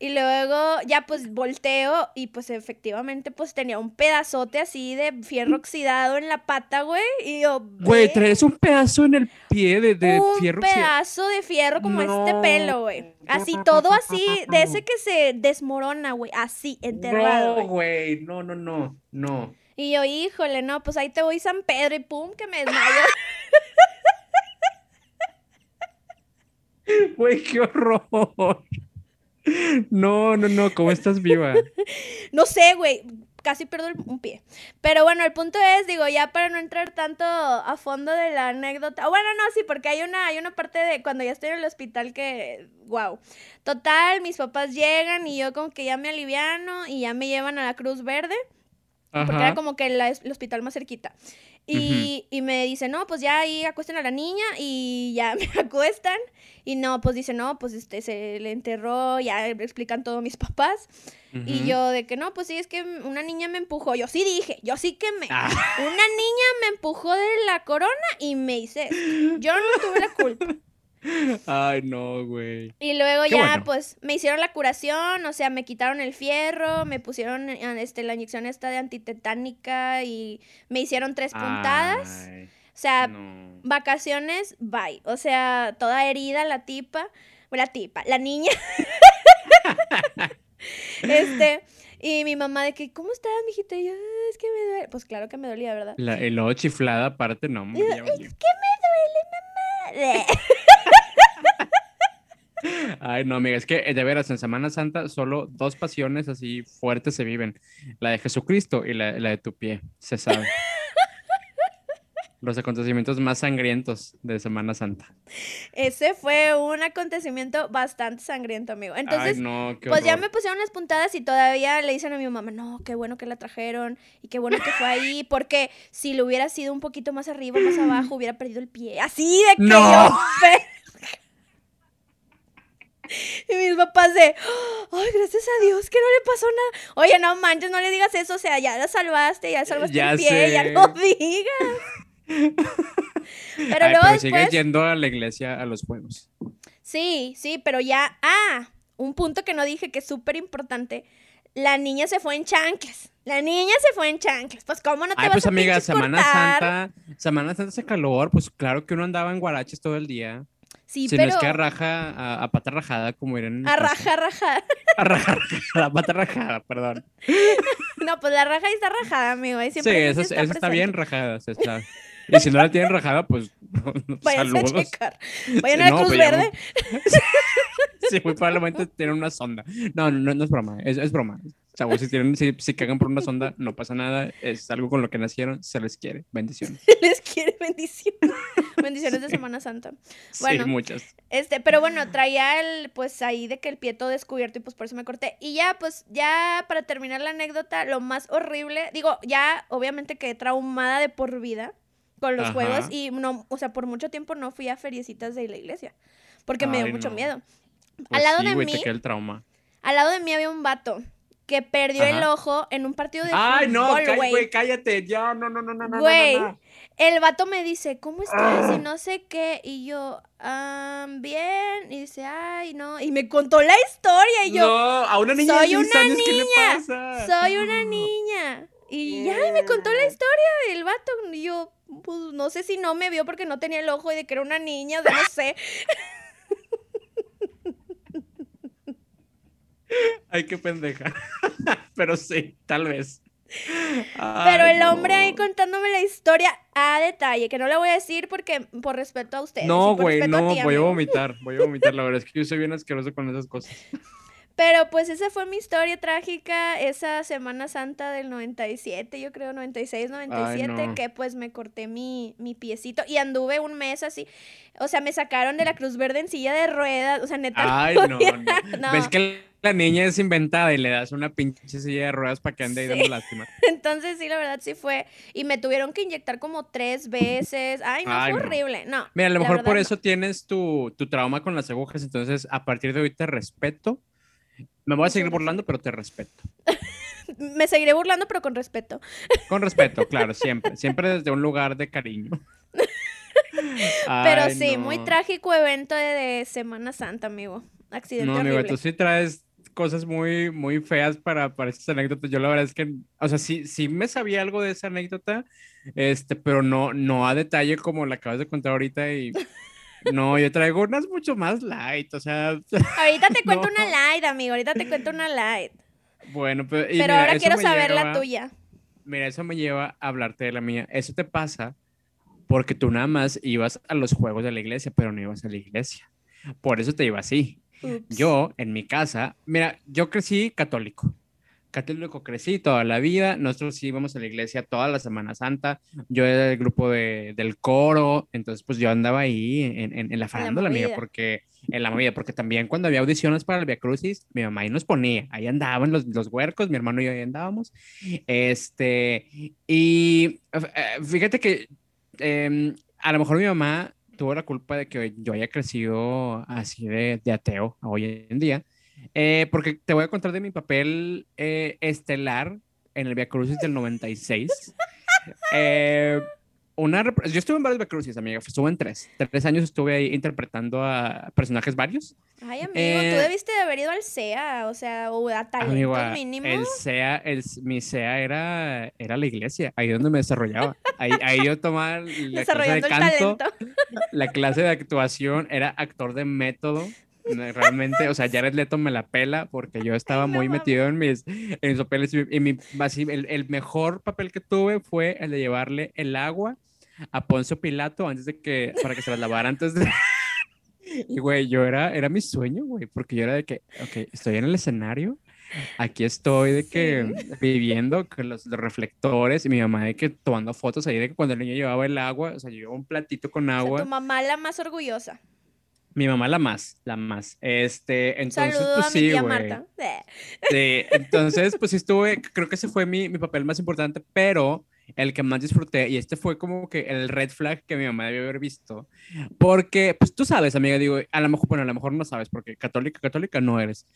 Y luego ya pues volteo y pues efectivamente pues tenía un pedazote así de fierro oxidado en la pata, güey. Y yo, Güey, "Ve, traes un pedazo en el pie de, de un fierro. oxidado. pedazo de fierro como este pelo, güey. Así, todo así, de ese que se desmorona, güey. Así, enterrado, No, güey. güey. No, no, no. No. Y yo, híjole, no, pues ahí te voy San Pedro y pum, que me desmayo. Güey, qué horror. No, no, no. ¿Cómo estás viva? No sé, güey. Casi pierdo el- un pie. Pero bueno, el punto es, digo, ya para no entrar tanto a fondo de la anécdota. Bueno, no, sí, porque hay una, hay una parte de cuando ya estoy en el hospital que, wow. Total, mis papás llegan y yo como que ya me aliviano y ya me llevan a la Cruz Verde. Porque era como que la- el hospital más cerquita. Y, y me dice, no, pues ya ahí acuesten a la niña y ya me acuestan. Y no, pues dice, no, pues este se le enterró, ya explican todo mis papás. Y yo de que no, pues sí, es que una niña me empujó. Yo sí dije, yo sí quemé. Ah. Una niña me empujó de la corona y me hice esto. Yo no tuve la culpa. Ay, no, güey. Y luego Qué ya, bueno. pues, me hicieron la curación, o sea, me quitaron el fierro, me pusieron eh, este, la inyección esta de antitetánica y me hicieron tres puntadas. Ay, O sea, no. vacaciones, bye. O sea, toda herida la tipa, la tipa, la niña. este, y mi mamá de que, ¿cómo estás, mijita? Y yo, "Ah, es que me duele. Pues claro que me dolía, ¿verdad? La, el ojo chiflada aparte, no. hombre, ya valió. Ay, no, amiga, es que eh, de veras en Semana Santa solo dos pasiones así fuertes se viven: la de Jesucristo y la, la de tu pie, se sabe. Los acontecimientos más sangrientos de Semana Santa. Ese fue un acontecimiento bastante sangriento, amigo. Entonces, Ay, no, qué pues ya me pusieron las puntadas y todavía le dicen a mi mamá, no, qué bueno que la trajeron y qué bueno que fue ahí, porque si lo hubiera sido un poquito más arriba, más abajo, hubiera perdido el pie. Así de que No. yo... Y mis papás de, ay, gracias a Dios que no le pasó nada. Oye, no manches, no le digas eso, o sea, ya la salvaste, ya salvaste Ya el pie, ya no digas. Pero Ay, luego pero después... yendo a la iglesia a los juegos. Sí, sí, pero ya. Ah, un punto que no dije que es súper importante. La niña se fue en chanclas. La niña se fue en chanclas. Pues, ¿cómo no te Ay, vas pues a amiga, Semana cortar? Santa, Semana Santa hace calor, pues claro que uno andaba en guaraches todo el día. Sí, si pero. no es que a raja, a, a pata rajada, como eran A raja, raja. A raja, rajada, pata rajada, perdón. No, pues la raja está rajada, amigo. ahí Sí, eso, está bien rajada, sí está. Y si no la tienen rajada, pues Váyanse a checar. Vayan a la No, Cruz pues Verde. Sí, muy probablemente tienen una sonda. No, no, no es broma, es, es broma. Chavos, si, tienen, si, si cagan por una sonda, no pasa nada. Es algo con lo que nacieron, se les quiere. Bendiciones. Les quiere bendiciones. Bendiciones de Semana Santa. Bueno. sí, muchas. Este, pero bueno, traía el, pues ahí de que el pie todo descubierto y pues por eso me corté. Y ya, pues, ya para terminar la anécdota, lo más horrible, digo, ya obviamente quedé traumada de por vida con los Ajá. juegos y no, o sea, por mucho tiempo no fui a feriecitas de la iglesia porque me dio mucho no. miedo. Pues al lado sí, de güey, mí, el trauma. al lado de mí había un vato que perdió el ojo en un partido de Ay, no, fútbol, güey. cállate. Ya, no, no, no, no, no, no, Güey, no, no. El vato me dice, ¿cómo estás? Ah. Y no sé qué. Y yo, "Ah, bien. Y dice, ay, no. Y me contó la historia. Y yo, no, a una niña soy de 6 una años, ¿qué le niña, pasa? soy una niña. Y ya, y me contó la historia del vato. Y yo, pues no sé si no me vio porque no tenía el ojo y de que era una niña, o sea, no sé. Ay, qué pendeja. Pero sí, tal vez. Pero el hombre ahí contándome la historia a detalle, que no le voy a decir porque por respeto a ustedes. No, güey, a no, ti, voy a vomitar, voy a vomitar. La verdad es que yo soy bien asqueroso con esas cosas. Pero pues esa fue mi historia trágica esa Semana Santa del 97, yo creo 96, 97, no. que pues me corté mi, mi piecito y anduve un mes así. O sea, me sacaron de la Cruz Verde en silla de ruedas, o sea, neta. Ay, no, no. No. Ves que la niña es inventada y le das una pinche silla de ruedas para que ande ahí Sí. dando lástima. Entonces sí, la verdad sí fue. Y me tuvieron que inyectar como tres veces. Ay, no, Ay, fue no. horrible. No. Mira, a lo mejor por no. eso tienes tu, tu trauma con las agujas, entonces a partir de hoy te respeto. Me voy a seguir burlando, pero te respeto. Me seguiré burlando, pero con respeto. Con respeto, claro, siempre. Siempre desde un lugar de cariño. Pero Ay, sí, no. muy trágico evento de, de Semana Santa, amigo. Accidente No, amigo, horrible. tú sí traes cosas muy, muy feas para, para estas anécdotas. Yo la verdad es que, o sea, sí, sí me sabía algo de esa anécdota, este, pero no, no a detalle como la acabas de contar ahorita y no, yo traigo unas mucho más light, o sea, Ahorita te cuento No. una light, amigo. Ahorita te cuento una light. bueno, pero, y Pero mira, ahora quiero saber la tuya. Mira, eso me lleva a hablarte de la mía. Eso te pasa porque tú nada más ibas a los juegos de la iglesia, pero no ibas a la iglesia. Por eso te iba así. Ups. Yo, en mi casa, mira, yo crecí católico. Católico crecí toda la vida. Nosotros íbamos a la iglesia toda la Semana Santa. Yo era del grupo de, del coro. Entonces, pues yo andaba ahí en, en, en la farándula, amiga, porque en la movida, porque también cuando había audiciones para el Via Crucis, mi mamá ahí nos ponía. Ahí andaban los, los huercos, mi hermano y yo ahí andábamos. Este, y eh, fíjate que em, a lo mejor mi mamá tuvo la culpa de que yo haya crecido así de, de ateo hoy en día, eh, porque te voy a contar de mi papel eh, estelar en el Via Crucis del 96. Eh, una, yo estuve en varios Via Crucis, amiga, estuve en tres. Tres años estuve ahí interpretando a personajes varios. Ay, amigo, Eh, tú debiste de haber ido al CEA, o sea, o a talentos mínimos. el SEA, el, mi SEA era, era la iglesia, ahí donde me desarrollaba. Ahí, ahí yo tomaba la clase de canto, la clase de actuación, era actor de método. Realmente, o sea, Jared Leto me la pela porque yo estaba muy metido en mis, en mis papeles. Y, mi, así, el, el mejor papel que tuve fue el de llevarle el agua a Poncio Pilato antes de que, para que se las lavara antes de... Y, güey, yo era, era mi sueño, güey, porque yo era de que, ok, estoy en el escenario, aquí estoy de que viviendo con los, los reflectores y mi mamá de que tomando fotos ahí de que cuando el niño llevaba el agua, o sea, yo llevaba un platito con O sea, agua, tu mamá la más orgullosa. Mi mamá la más, la más, este, entonces, Saludo pues a mi sí, güey. Marta. Sí, entonces, pues sí estuve, creo que ese fue mi, mi papel más importante, pero el que más disfruté, y este fue como que el red flag que mi mamá debió haber visto, porque, pues tú sabes, amiga, digo, a lo mejor, bueno, a lo mejor no sabes, porque católica, católica no eres,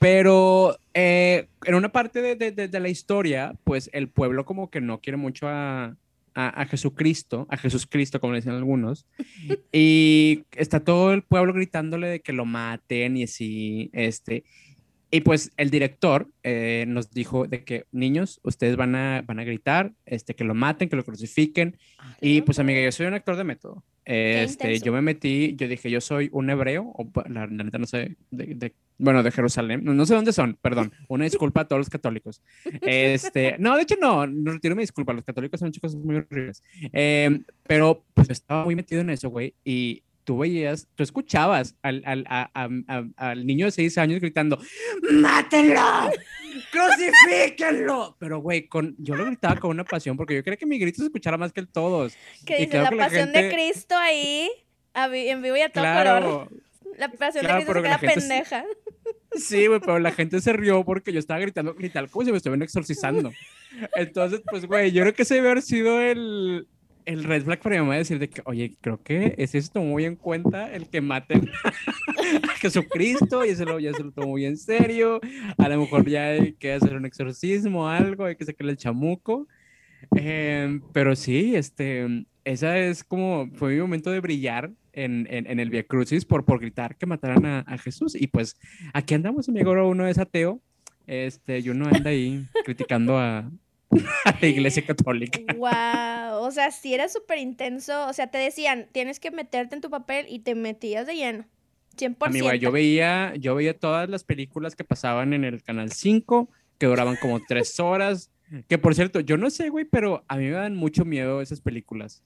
pero eh, en una parte de, de- de- de la historia, pues el pueblo como que no quiere mucho a, a, Jesucristo, a Jesucristo, como le dicen algunos, y está todo el pueblo gritándole de que lo maten y así, este, y pues el director eh, nos dijo de que, niños, ustedes van a, van a gritar, este, que lo maten, que lo crucifiquen. Ah, y pues, amiga, yo soy un actor de método. Este, yo me metí, yo dije, yo soy un hebreo, o la, neta no sé, de, bueno, de Jerusalén, no, sé dónde son, perdón, una disculpa a todos los católicos. Este, no, de hecho no, no retiro mi disculpa, los católicos son chicos muy horribles. Em, pero pues estaba muy metido en eso, güey, y tú veías, tú escuchabas al, al, al niño de seis años gritando, ¡mátenlo! ¡Crucifíquenlo! Pero, güey, con, yo lo gritaba con una pasión porque yo quería que mi grito se escuchara más que el todos. Que dice la pasión de Cristo ahí, en vivo y a todo color. La pasión de Cristo se queda pendeja. Sí, güey, pero la gente se rió porque yo estaba gritando, gritar como si me estuvieran exorcizando. Entonces, pues, güey, yo creo que ese debe haber sido el, el red flag para mi mamá decir de que, oye, creo que ese se tomó muy en cuenta el que maten a Jesucristo y se lo, ya se lo tomó muy en serio. A lo mejor ya hay que hacer un exorcismo o algo, hay que sacarle el chamuco. Em, pero sí, este, esa es como, fue mi momento de brillar en, en, el Via Crucis por, por gritar que mataran a, a Jesús. Y pues aquí andamos, amigo, uno es ateo, este, y uno anda ahí criticando a, a la iglesia católica. Wow, o sea, sí era súper intenso. O sea, te decían, tienes que meterte en tu papel y te metías de lleno. 100%. Amigo, yo veía, yo veía todas las películas que pasaban en el Canal 5, que duraban como tres horas. Que por cierto, yo no sé, güey, pero a mí me dan mucho miedo esas películas.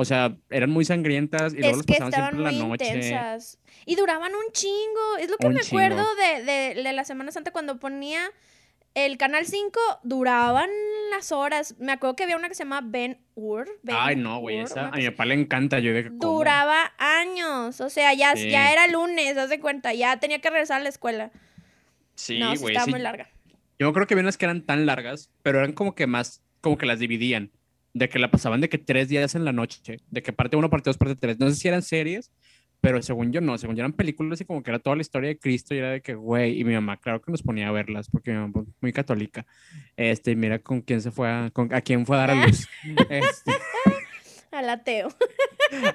O sea, eran muy sangrientas y luego las pasaban siempre en la noche. Intensas. Y duraban un chingo. Es lo que me acuerdo de, de, de, la Semana Santa cuando ponía el Canal 5 duraban las horas. Me acuerdo que había una que se llama Ben Hur. Ay, no, güey, esa a mi papá le encanta. Yo Duraba años. O sea, ya, ya era lunes, haz de cuenta. Ya tenía que regresar a la escuela. Sí, güey. estaba muy larga. Yo creo que había unas que eran tan largas, pero eran como que más, como que las dividían. De que la pasaban de que tres días en la noche. De que parte uno, parte dos, parte tres. No sé si eran series, pero según yo no, según yo eran películas y como que era toda la historia de Cristo y era de que, güey, y mi mamá, claro que nos ponía a verlas porque mi mamá es muy católica. Este, mira con quién se fue a, con, a quién fue a dar a luz. Este, al ateo.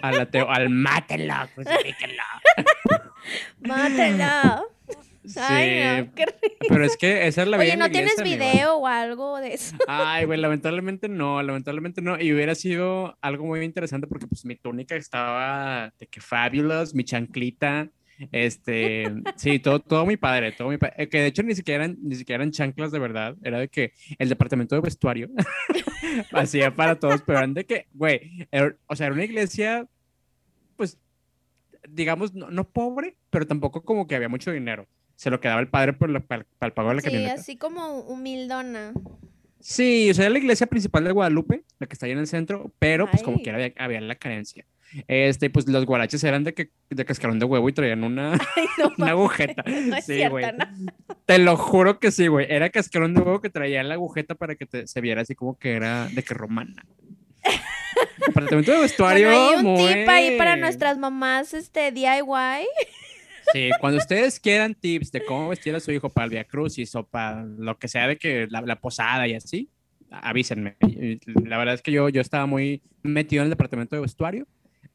Al ateo, al mátela, crucifíquenlo. mátela. Sí, pero es que esa es la vida. Oye, ¿no tienes video o algo de eso? Ay, güey, lamentablemente no, lamentablemente no. Y hubiera sido algo muy interesante porque pues mi túnica estaba de que fabulous, mi chanclita, este, sí, todo, todo muy padre, todo muy padre. Que de hecho ni siquiera eran, ni siquiera eran chanclas de verdad, era de que el departamento de vestuario hacía para todos, pero eran de que, güey, o sea, era una iglesia, pues, digamos, no, no pobre, pero tampoco como que había mucho dinero se lo quedaba el padre por para, el pago de la sí, así como humildona. Sí, o sea, era la iglesia principal de Guadalupe, la que está ahí en el centro, pero pues como quiera había, la carencia. Este, pues los guaraches eran de que de cascarón de huevo y traían una, una agujeta. sí, güey. Te lo juro que sí, güey. Era cascarón de huevo que traía la agujeta para que te, se viera así como que era de que romana. Departamento de vestuario. hay un tip ahí para nuestras mamás este DIY. Sí, cuando ustedes quieran tips de cómo vestir a su hijo para el Via Crucis o para lo que sea de que la, posada y así, avísenme. La verdad es que yo, yo estaba muy metido en el departamento de vestuario.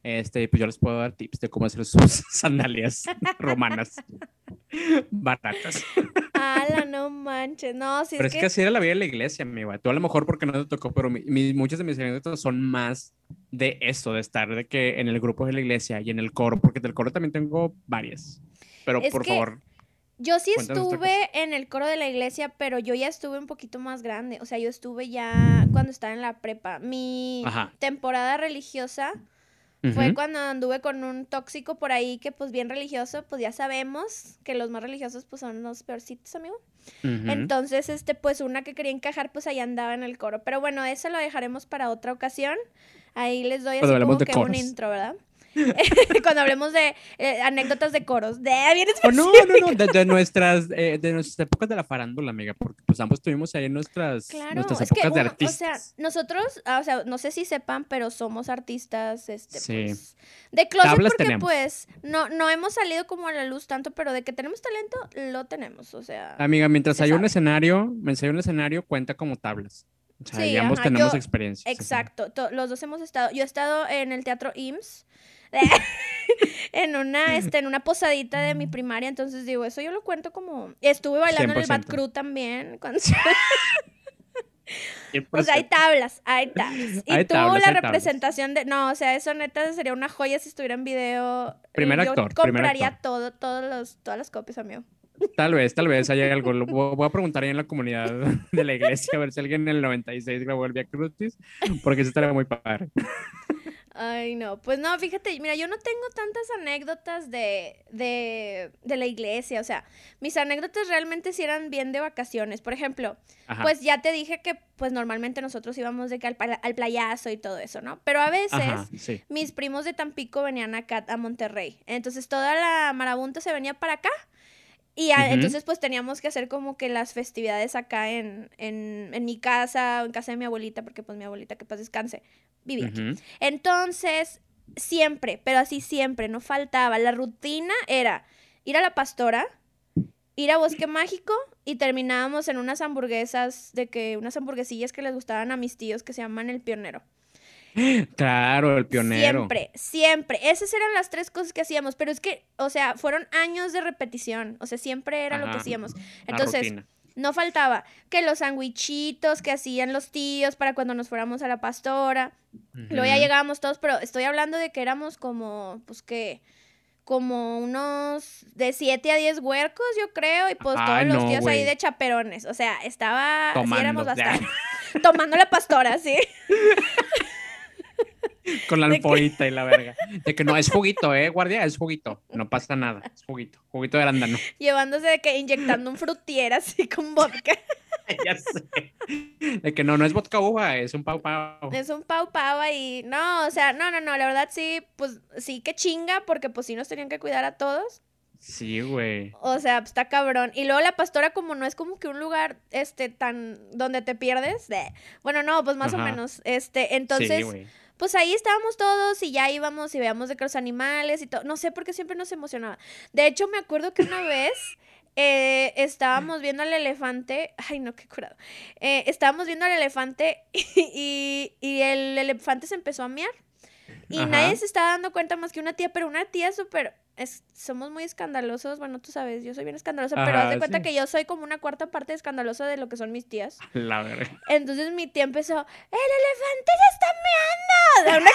Este, pues yo les puedo dar tips de cómo hacer sus sandalias romanas baratas. Ala, no manches, no, Pero es, que... así era la vida de la iglesia, amigo. Tú a lo mejor porque no te tocó, pero mi, muchas de mis anécdotas son más de eso, de estar de que en el grupo de la iglesia y en el coro, porque del coro también tengo varias. Pero por favor. Yo sí estuve en el coro de la iglesia, pero yo ya estuve un poquito más grande. O sea, yo estuve ya cuando estaba en la prepa. Mi temporada religiosa fue cuando anduve con un tóxico por ahí que pues bien religioso, pues ya sabemos que los más religiosos pues son los peorcitos, amigo. Entonces, este, pues una que quería encajar, pues ahí andaba en el coro. Pero bueno, eso lo dejaremos para otra ocasión. Ahí les doy así como que un intro, ¿verdad? Cuando hablemos de eh, anécdotas de coros. De, oh, no, no, no, de, nuestras, eh, de nuestras épocas de la farándula, amiga, porque pues ambos tuvimos ahí nuestras, nuestras épocas de artistas. O sea, nosotros, ah, o sea, no sé si sepan, pero somos artistas, este, pues, de closet porque pues no, no hemos salido como a la luz tanto, pero de que tenemos talento, lo tenemos, o sea. Amiga, mientras hay un escenario, mientras hay un escenario, cuenta como tablas. O sea, sí, ambos tenemos experiencia. Exacto, los dos hemos estado, yo he estado en el teatro IMSS, en una, este, en una posadita de mi primaria, entonces digo, eso yo lo cuento como, estuve bailando en el Bad Crew también, cuando... Sea, hay tablas, hay tablas. Y tú la representación de. No, o sea, eso neta sería una joya si estuviera en video. Primer actor. Compraría todo, todos los, todas las copias, amigo. Tal vez, tal vez haya algo. voy a preguntar ahí en la comunidad de la iglesia a ver si alguien en el 96 grabó el Via Crucis, porque eso estaría muy padre. Ay, no, pues no, fíjate, mira, yo no tengo tantas anécdotas de, de, de la iglesia, o sea, mis anécdotas realmente sí eran bien de vacaciones. Por ejemplo, pues ya te dije que pues normalmente nosotros íbamos de que al, al playazo y todo eso, ¿no? Pero a veces mis primos de Tampico venían acá a Monterrey. Entonces toda la marabunta se venía para acá y entonces pues teníamos que hacer como que las festividades acá en, en, mi casa o en casa de mi abuelita, porque pues mi abuelita que paz descanse, vivía aquí. Entonces, siempre, pero así siempre, no faltaba. La rutina era ir a la pastora, ir a Bosque Mágico y terminábamos en unas hamburguesas, de que unas hamburguesillas que les gustaban a mis tíos que se llaman El Pionero. Claro, el pionero. Siempre, siempre. Esas eran las tres cosas que hacíamos, pero es que, o sea, fueron años de repetición, o sea, siempre era lo que hacíamos. Entonces, no faltaba que los sandwichitos que hacían los tíos para cuando nos fuéramos a la pastora. Luego ya llegábamos todos, pero estoy hablando de que éramos como, pues que como unos de 7 a 10 huercos, yo creo, y pues todos los tíos ahí de chaperones. O sea, estaba, Tomando. éramos bastante. Tomando la pastora, sí. Con la alfoita y la verga. De que no, es juguito, ¿eh, guardia? Es juguito. No pasa nada. Es juguito. Juguito de arándano. Llevándose de que inyectando un frutier así con vodka. ya sé. De que no, no es vodka uva, es un pau pau. Es un pau pau ahí. No, o sea, no, no, no. La verdad sí, pues sí que chinga, porque pues sí nos tenían que cuidar a todos. Sí, güey. O sea, pues, está cabrón. Y luego la pastora, como no es como que un lugar, este, tan, donde te pierdes. De... Bueno, no, pues más o menos. Este, entonces. Sí, pues ahí estábamos todos y ya íbamos y veíamos de que los animales y todo. No sé por qué siempre nos emocionaba. De hecho, me acuerdo que una vez eh, estábamos viendo al elefante. Ay, no, qué curado. Eh, estábamos viendo al elefante y, y, el elefante se empezó a miar. Y nadie se estaba dando cuenta más que una tía, pero una tía súper somos muy escandalosos. Bueno, tú sabes, yo soy bien escandalosa, pero haz de cuenta que yo soy como una cuarta parte escandalosa de lo que son mis tías. La verdad. Entonces mi tía empezó, ¡el elefante se está meando!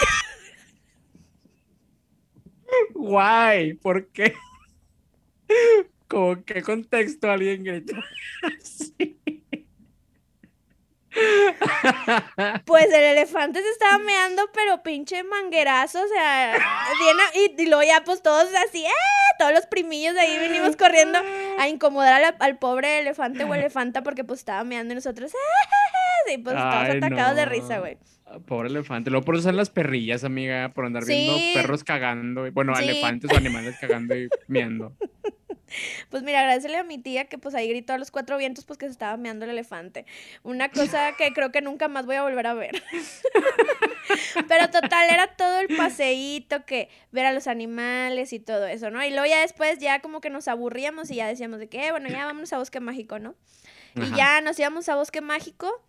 Guay, ¿por qué? ¿Con qué contexto alguien gritó? sí. Pues el elefante se estaba meando, pero pinche manguerazo, o sea, viene, y, luego ya pues todos así, ¡eh! Todos los primillos de ahí venimos corriendo a incomodar al pobre elefante o elefanta porque pues estaba meando y nosotros, ¡eh! Y pues todos atacados de risa, güey. Pobre elefante. Luego por usar las perrillas, amiga, por andar viendo perros cagando. Bueno, elefantes o animales cagando y meando. Pues mira, agradecele a mi tía que pues ahí gritó a los cuatro vientos pues que se estaba meando el elefante. Una cosa que creo que nunca más voy a volver a ver. Pero total, era todo el paseíto que ver a los animales y todo eso, ¿no? Y luego ya después ya como que nos aburríamos y ya decíamos de que, eh, bueno, ya vámonos a Bosque Mágico, ¿no? Y ya nos íbamos a Bosque Mágico.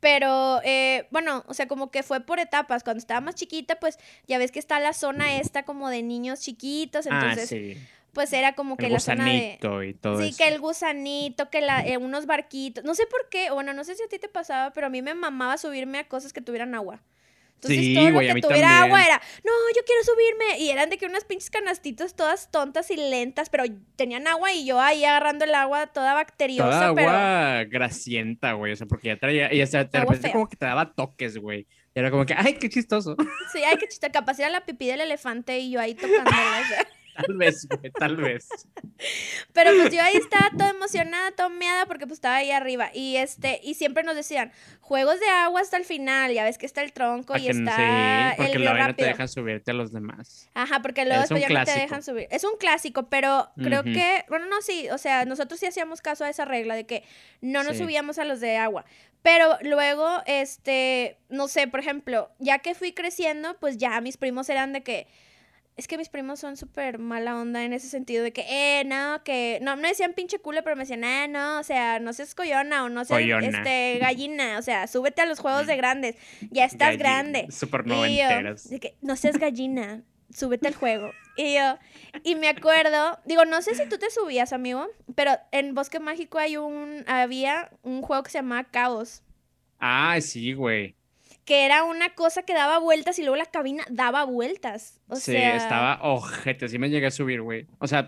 Pero, eh, bueno, o sea, como que fue por etapas. Cuando estaba más chiquita, pues ya ves que está la zona esta como de niños chiquitos. Ah, entonces, ah, sí pues era como que la zona de... y todo Sí, que el gusanito, que la, eh, unos barquitos. No sé por qué, bueno, no sé si a ti te pasaba, pero a mí me mamaba subirme a cosas que tuvieran agua. Entonces sí, todo lo que tuviera agua era, no, yo quiero subirme. Y eran de que unas pinches canastitas todas tontas y lentas, pero tenían agua y yo ahí agarrando el agua toda bacteriosa. Toda agua grasienta, güey. O sea, porque ya traía, y o sea, de repente como que te daba toques, güey. Y era como que, ay, qué chistoso. Sí, ay, qué chistoso. Capaz era la pipí del elefante y yo ahí tocándola. Tal vez, tal vez. Pero pues yo ahí estaba toda emocionada, toda meada, porque pues estaba ahí arriba. Y este, y siempre nos decían, juegos de agua hasta el final, ya ves que está el tronco y está sí, porque el luego no te dejan subirte a los demás. Ajá, porque luego después ya no te dejan subir. Es un clásico, pero creo que, bueno, no, sí, o sea, nosotros sí hacíamos caso a esa regla de que no nos subíamos a los de agua. Pero luego, este, no sé, por ejemplo, ya que fui creciendo, pues ya mis primos eran de que es que mis primos son súper mala onda en ese sentido de que, eh, no, que, no me decían pinche culo, pero me decían, eh, no, o sea, no seas coyona o no seas, Coyona. este, gallina, o sea, súbete a los juegos de grandes, ya estás Galli- grande. Súper Y yo, noventeras. de que, no seas gallina, súbete al juego. Y yo, y me acuerdo, digo, no sé si tú te subías, amigo, pero en Bosque Mágico hay un, había un juego que se llamaba Caos, Ah, sí, güey. Que era una cosa que daba vueltas y luego la cabina daba vueltas. O sí, sea, estaba ojete, sí me llegué a subir, güey. O sea,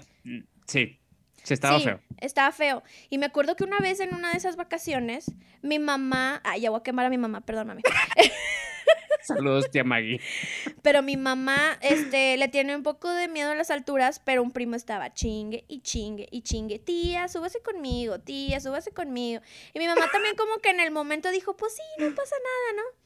sí, sí estaba sí, feo. Estaba feo. Y me acuerdo que una vez en una de esas vacaciones, mi mamá, ay, ya voy a quemar a mi mamá, perdóname. Saludos, tía Maggie. Pero mi mamá, este, le tiene un poco de miedo a las alturas, pero un primo estaba chingue y chingue y chingue. Tía, súbase conmigo, tía, súbase conmigo. Y mi mamá también como que en el momento dijo, pues sí, no pasa nada, ¿no?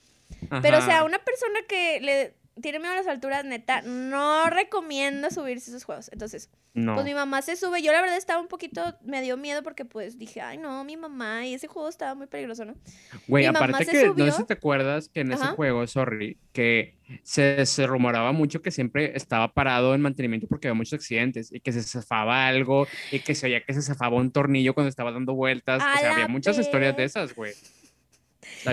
Pero o sea, una persona que le tiene miedo a las alturas, neta, no recomienda subirse a esos juegos. Entonces, No. pues mi mamá se sube. Yo la verdad estaba un poquito, me dio miedo porque pues dije, ay no, mi mamá, y ese juego estaba muy peligroso, ¿no? Güey, aparte que, no sé si te acuerdas que en ese juego, sorry, que se, se rumoraba mucho que siempre estaba parado en mantenimiento porque había muchos accidentes y que se zafaba algo y que se oía que se zafaba un tornillo cuando estaba dando vueltas. A o sea, había muchas historias de esas, güey.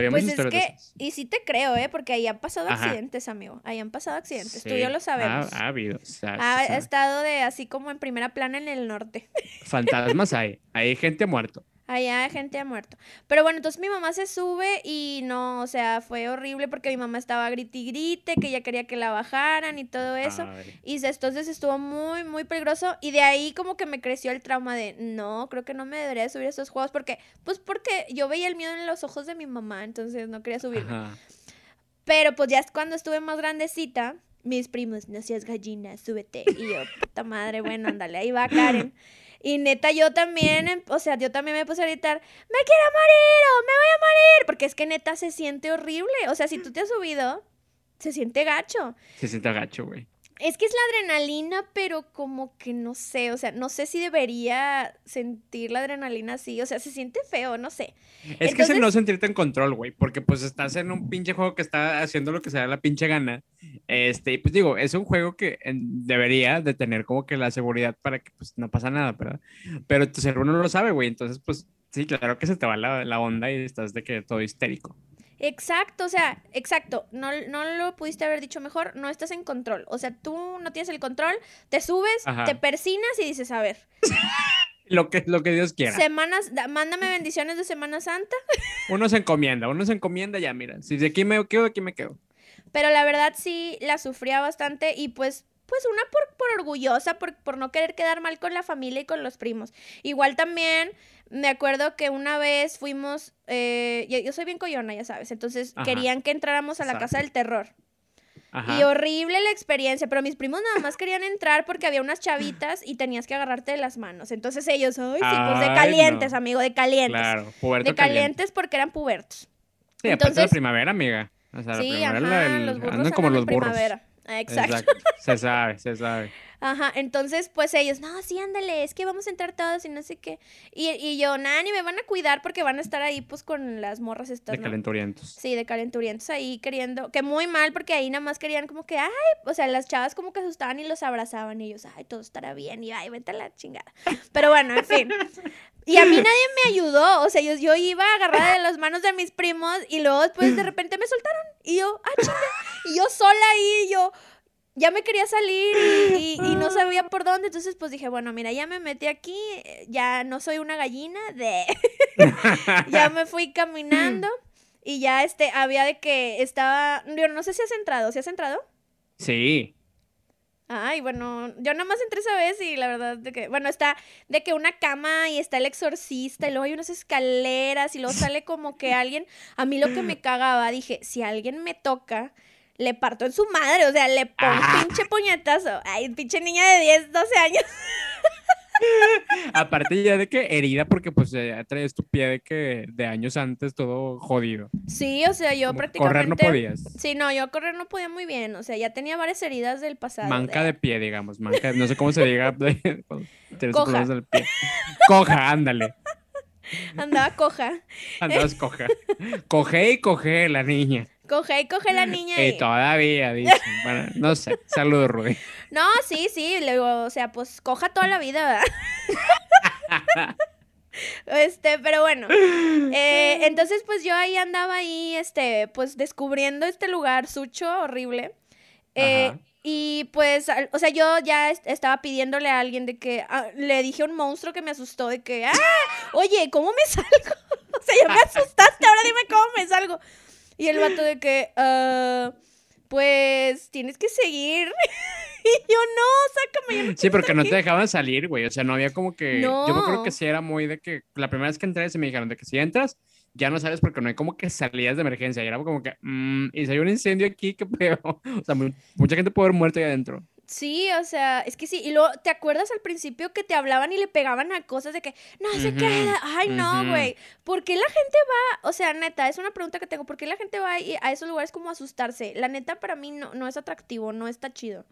Pues es que, y sí te creo, ¿eh? Porque ahí han pasado Ajá. accidentes, amigo. Ahí han pasado accidentes. Tú y Sí, yo lo sabemos. Ha, ha habido. o sea, Ha estado de así como en primera plana en el norte. Fantasmas hay. Hay gente muerto. Allá gente ha muerto. Pero bueno, entonces mi mamá se sube y no, o sea, fue horrible porque mi mamá estaba grite y grite, que ella quería que la bajaran y todo eso. Ay, Y entonces estuvo muy, muy peligroso. Y de ahí como que me creció el trauma de, no, creo que no me debería subir a estos juegos. Porque, pues porque yo veía el miedo en los ojos de mi mamá, entonces no quería subirme. ajá. Pero pues ya cuando estuve más grandecita, mis primos, no seas gallina, súbete. Y yo, puta madre, bueno, ándale, ahí va Karen. Y neta, yo también, em- o sea, yo también me puse a gritar, me quiero morir o me voy a morir. Porque es que neta se siente horrible. O sea, si tú te has subido, se siente gacho. Se siente agacho, güey. Es que es la adrenalina, pero como que no sé, o sea, no sé si debería sentir la adrenalina así, o sea, se siente feo, no sé. Es que es el no sentirte en control, güey, porque pues estás en un pinche juego que está haciendo lo que se da la pinche gana. Este, y pues digo, es un juego que en- debería de tener como que la seguridad para que pues no pasa nada, ¿verdad? Pero tu cerebro no lo sabe, güey, entonces pues sí, claro que se te va la, la onda y estás de que todo histérico. Exacto, o sea, exacto, no, no lo pudiste haber dicho mejor, no estás en control, o sea, tú no tienes el control, te subes, Ajá. te persinas y dices, a ver, Lo que, lo que Dios quiera. semanas, da- mándame bendiciones de Semana Santa, Uno se encomienda, uno se encomienda ya, mira, si de aquí me quedo, de aquí me quedo. pero la verdad sí la sufría bastante y pues, pues una por, por orgullosa, por, por no querer quedar mal con la familia y con los primos. Igual también me acuerdo que una vez fuimos, eh, yo, yo soy bien coyona, ya sabes, entonces Ajá. querían que entráramos a la casa del terror. Ajá. Y horrible la experiencia, pero mis primos nada más querían entrar porque había unas chavitas y tenías que agarrarte de las manos. Entonces ellos, ay, sí, pues de calientes, no. amigo, de calientes. Claro, puberto de caliente. calientes porque eran pubertos. Sí, aparte de la Entonces- primavera, amiga. O sea, la sí, primavera ajá, la- el- los burros andan como los en burros. primavera. Exacto. Exacto. Se sabe, se sabe. Ajá, entonces pues ellos, no, sí, ándale, es que vamos a entrar todos y no sé qué. Y, y yo, nada, ni me van a cuidar porque van a estar ahí pues con las morras estas, De ¿no? calenturientos. Sí, de calenturientos ahí queriendo, que muy mal porque ahí nada más querían como que, ay, o sea, las chavas como que asustaban y los abrazaban y ellos, ay, todo estará bien y ay, vete a la chingada. Pero bueno, en fin. Y a mí nadie me ayudó, o sea, yo, yo iba agarrada de las manos de mis primos y luego después de repente me soltaron y yo, ah, chinga. Y yo sola ahí, y yo ya me quería salir y, y- y no sabía por dónde, entonces pues dije, bueno, mira, ya me metí aquí, eh, ya no soy una gallina, de... ya me fui caminando y ya este, había de que estaba, yo no sé si has entrado, ¿si has entrado? Sí. Ay, bueno, yo nomás entré esa vez y la verdad de que, bueno, está de que una cama y está el exorcista y luego hay unas escaleras y luego sale como que alguien, a mí lo que me cagaba, dije, si alguien me toca, le parto en su madre, o sea, le pongo Ah. pinche puñetazo. Ay, pinche niña de 10, 12 años. Aparte ya de que herida porque pues ya traes tu pie de que de años antes todo jodido. Sí, o sea, yo Como prácticamente... Correr no podías. Sí, no, yo correr no podía muy bien, o sea, ya tenía varias heridas del pasado. Manca de pie, digamos. Manca, no sé cómo se diga. tienes Coja. del pie. Coja, ándale. Andaba coja. Andabas coja. Coge y coge la niña. Coge y coge la niña. Y todavía, dicen. Bueno, no sé. Saludos, Rubí. No, sí, sí. Luego, o sea, pues coja toda la vida, ¿verdad? Este, pero bueno. Eh, entonces, pues yo ahí andaba ahí, este, pues descubriendo este lugar sucho, horrible. Eh, y pues, o sea, yo ya estaba pidiéndole a alguien de que ah, le dije a un monstruo que me asustó de que, ah, oye, ¿cómo me salgo? o sea, ya me asustaste, ahora dime cómo me salgo. Y el vato de que, ah, pues tienes que seguir. y yo, no, sácame. sí, porque no te dejaban salir, güey. O sea, no había como que. Yo me acuerdo que sí era muy de que la primera vez que entré se me dijeron de que si entras, ya no sabes porque no hay como que salidas de emergencia. Y era como que, mmm, y si hay un incendio aquí, qué peor. O sea, mucha gente puede haber muerto ahí adentro. Sí, o sea, es que sí. Y luego, ¿te acuerdas al principio que te hablaban y le pegaban a cosas de que no se queda? Ay, no, güey. ¿Por qué la gente va? O sea, neta, es una pregunta que tengo. ¿Por qué la gente va a esos lugares como a asustarse? La neta, para mí no, no es atractivo, no está chido.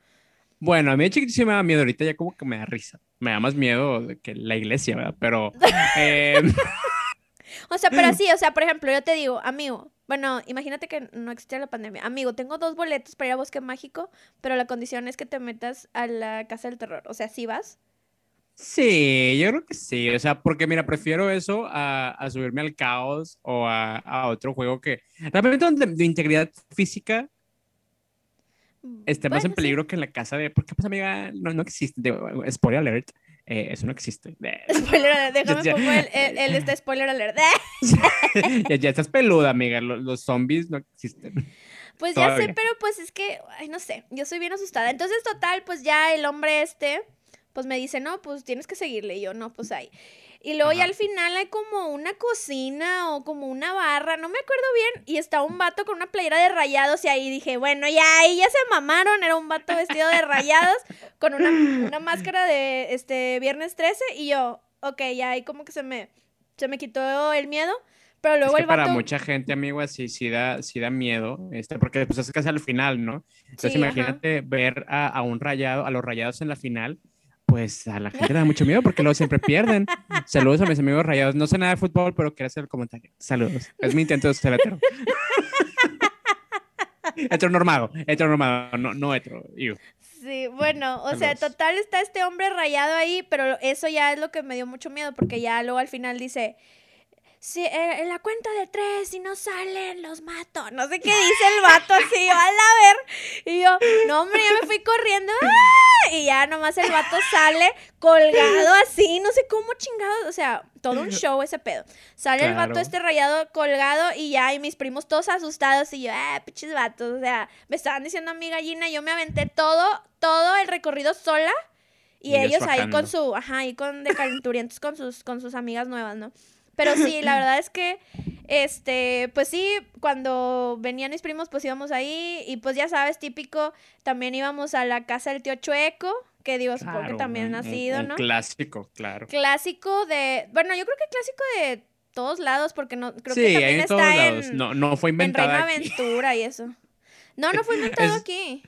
Bueno, a mí de chiquito sí me da miedo, ahorita ya como que me da risa. Me da más miedo que la iglesia, ¿verdad? Pero... Em, o sea, pero sí, o sea, por ejemplo, yo te digo, amigo, bueno, imagínate que no existía la pandemia. Amigo, tengo dos boletos para ir a Bosque Mágico, pero la condición es que te metas a la Casa del Terror. O sea, ¿sí vas? Sí, yo creo que sí. O sea, porque mira, prefiero eso a, a subirme al caos o a, a, otro juego que realmente de integridad física esté más en peligro que en la casa de. Porque, pues, amiga, no, no existe. spoiler alert. Eh, eso no existe. Spoiler alert, déjame ya, pongo el, el, este spoiler alert. ya, ya, estás peluda, amiga. Los, los zombies no existen. Pues ya sé, pero pues es que, ay, no sé, yo soy bien asustada. Entonces, total, pues ya el hombre este, pues me dice, no, pues tienes que seguirle. Y yo, no, pues ahí. Y luego ya al final hay como una cocina o como una barra, no me acuerdo bien, y estaba un vato con una playera de rayados y ahí dije, bueno, ya ahí ya se mamaron, era un vato vestido de rayados con una, una máscara de este viernes 13 y yo, ok, ya ahí como que se me, se me quitó el miedo. Pero luego el vato... Para mucha gente, amigo, así sí da, sí da miedo, este, porque pues es casi al final, ¿no? Entonces imagínate ver a, a, un rayado, a los rayados en la final, pues a la gente le da mucho miedo porque luego siempre pierden. Saludos a mis amigos rayados. No sé nada de fútbol, pero quiero hacer el comentario. Saludos. Es mi intento de ser hetero. heteronormado, heteronormado, no, no hetero. Sí, bueno, o sea, total está este hombre rayado ahí, pero eso ya es lo que me dio mucho miedo porque ya luego al final dice, si eh, en la cuenta de tres, si no salen, los mato. No sé qué dice el vato así, yo, a ver. Y yo, no, hombre, ya me fui corriendo. ¡ah! Y ya nomás el vato sale colgado así, no sé cómo chingados. O sea, todo un show ese pedo. Sale el vato este rayado colgado y ya, y mis primos todos asustados. Y yo, eh, pinches vatos. O sea, me estaban diciendo a mi gallina, yo me aventé todo, todo el recorrido sola. Y, ellos ahí con su, ajá, ahí con de calenturientos con sus, con sus amigas nuevas, ¿no? Pero sí, la verdad es que, este, pues sí, cuando venían mis primos, pues íbamos ahí. Y pues ya sabes, típico, también íbamos a la casa del tío Chueco, que digo, supongo que también ha sido, ¿no? Clásico, claro. Clásico de, bueno, yo creo que clásico de todos lados, porque no, creo que también está en, no, no fue inventado. En Reina Aventura y eso. No, no fue inventado aquí.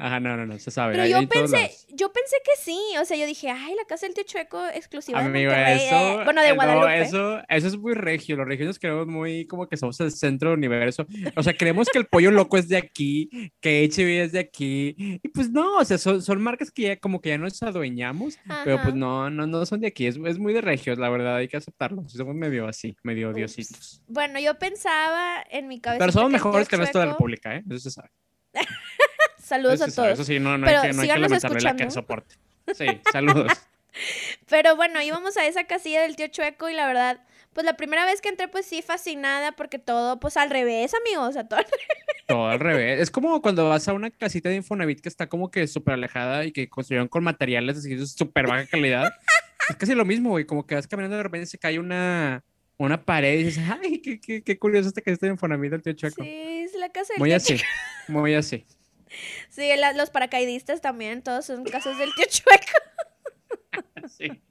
Ajá, no, no, no, se sabe. Pero yo pensé, yo pensé que sí. O sea, yo dije, ay, la casa del tío Chueco exclusiva de Monterrey. Eso, bueno, de Guadalupe. eso, eso es muy regio. Los regios creemos muy como que somos el centro del universo. O sea, creemos que el pollo loco es de aquí, que HB es de aquí. Y pues no, o sea, son, son marcas que ya como que ya nos adueñamos. Pero pues no, no, no son de aquí. Es, es muy de regios, la verdad, hay que aceptarlo. Somos medio así, medio diositos. Bueno, yo pensaba en mi cabeza. Pero somos mejores que el resto de la República, ¿eh? Eso se sabe. Saludos a todos. Eso sí, no, no hay que, no hay que lamentarle la que soporte. Sí, saludos. Pero bueno, íbamos a esa casilla del tío Chueco y la verdad, pues la primera vez que entré, pues sí, fascinada porque todo, pues al revés, amigos, o sea, todo al revés. Todo al revés. Es como cuando vas a una casita de Infonavit que está como que súper alejada y que construyeron con materiales así de súper baja calidad. es casi lo mismo, güey, como que vas caminando de repente se cae una, una pared y dices, ay, qué, qué, qué curioso esta casita de Infonavit del tío Chueco. Sí, es la casa del Muy así, muy así. Sí, los paracaidistas también, todos son casos del tío Chueco. sí.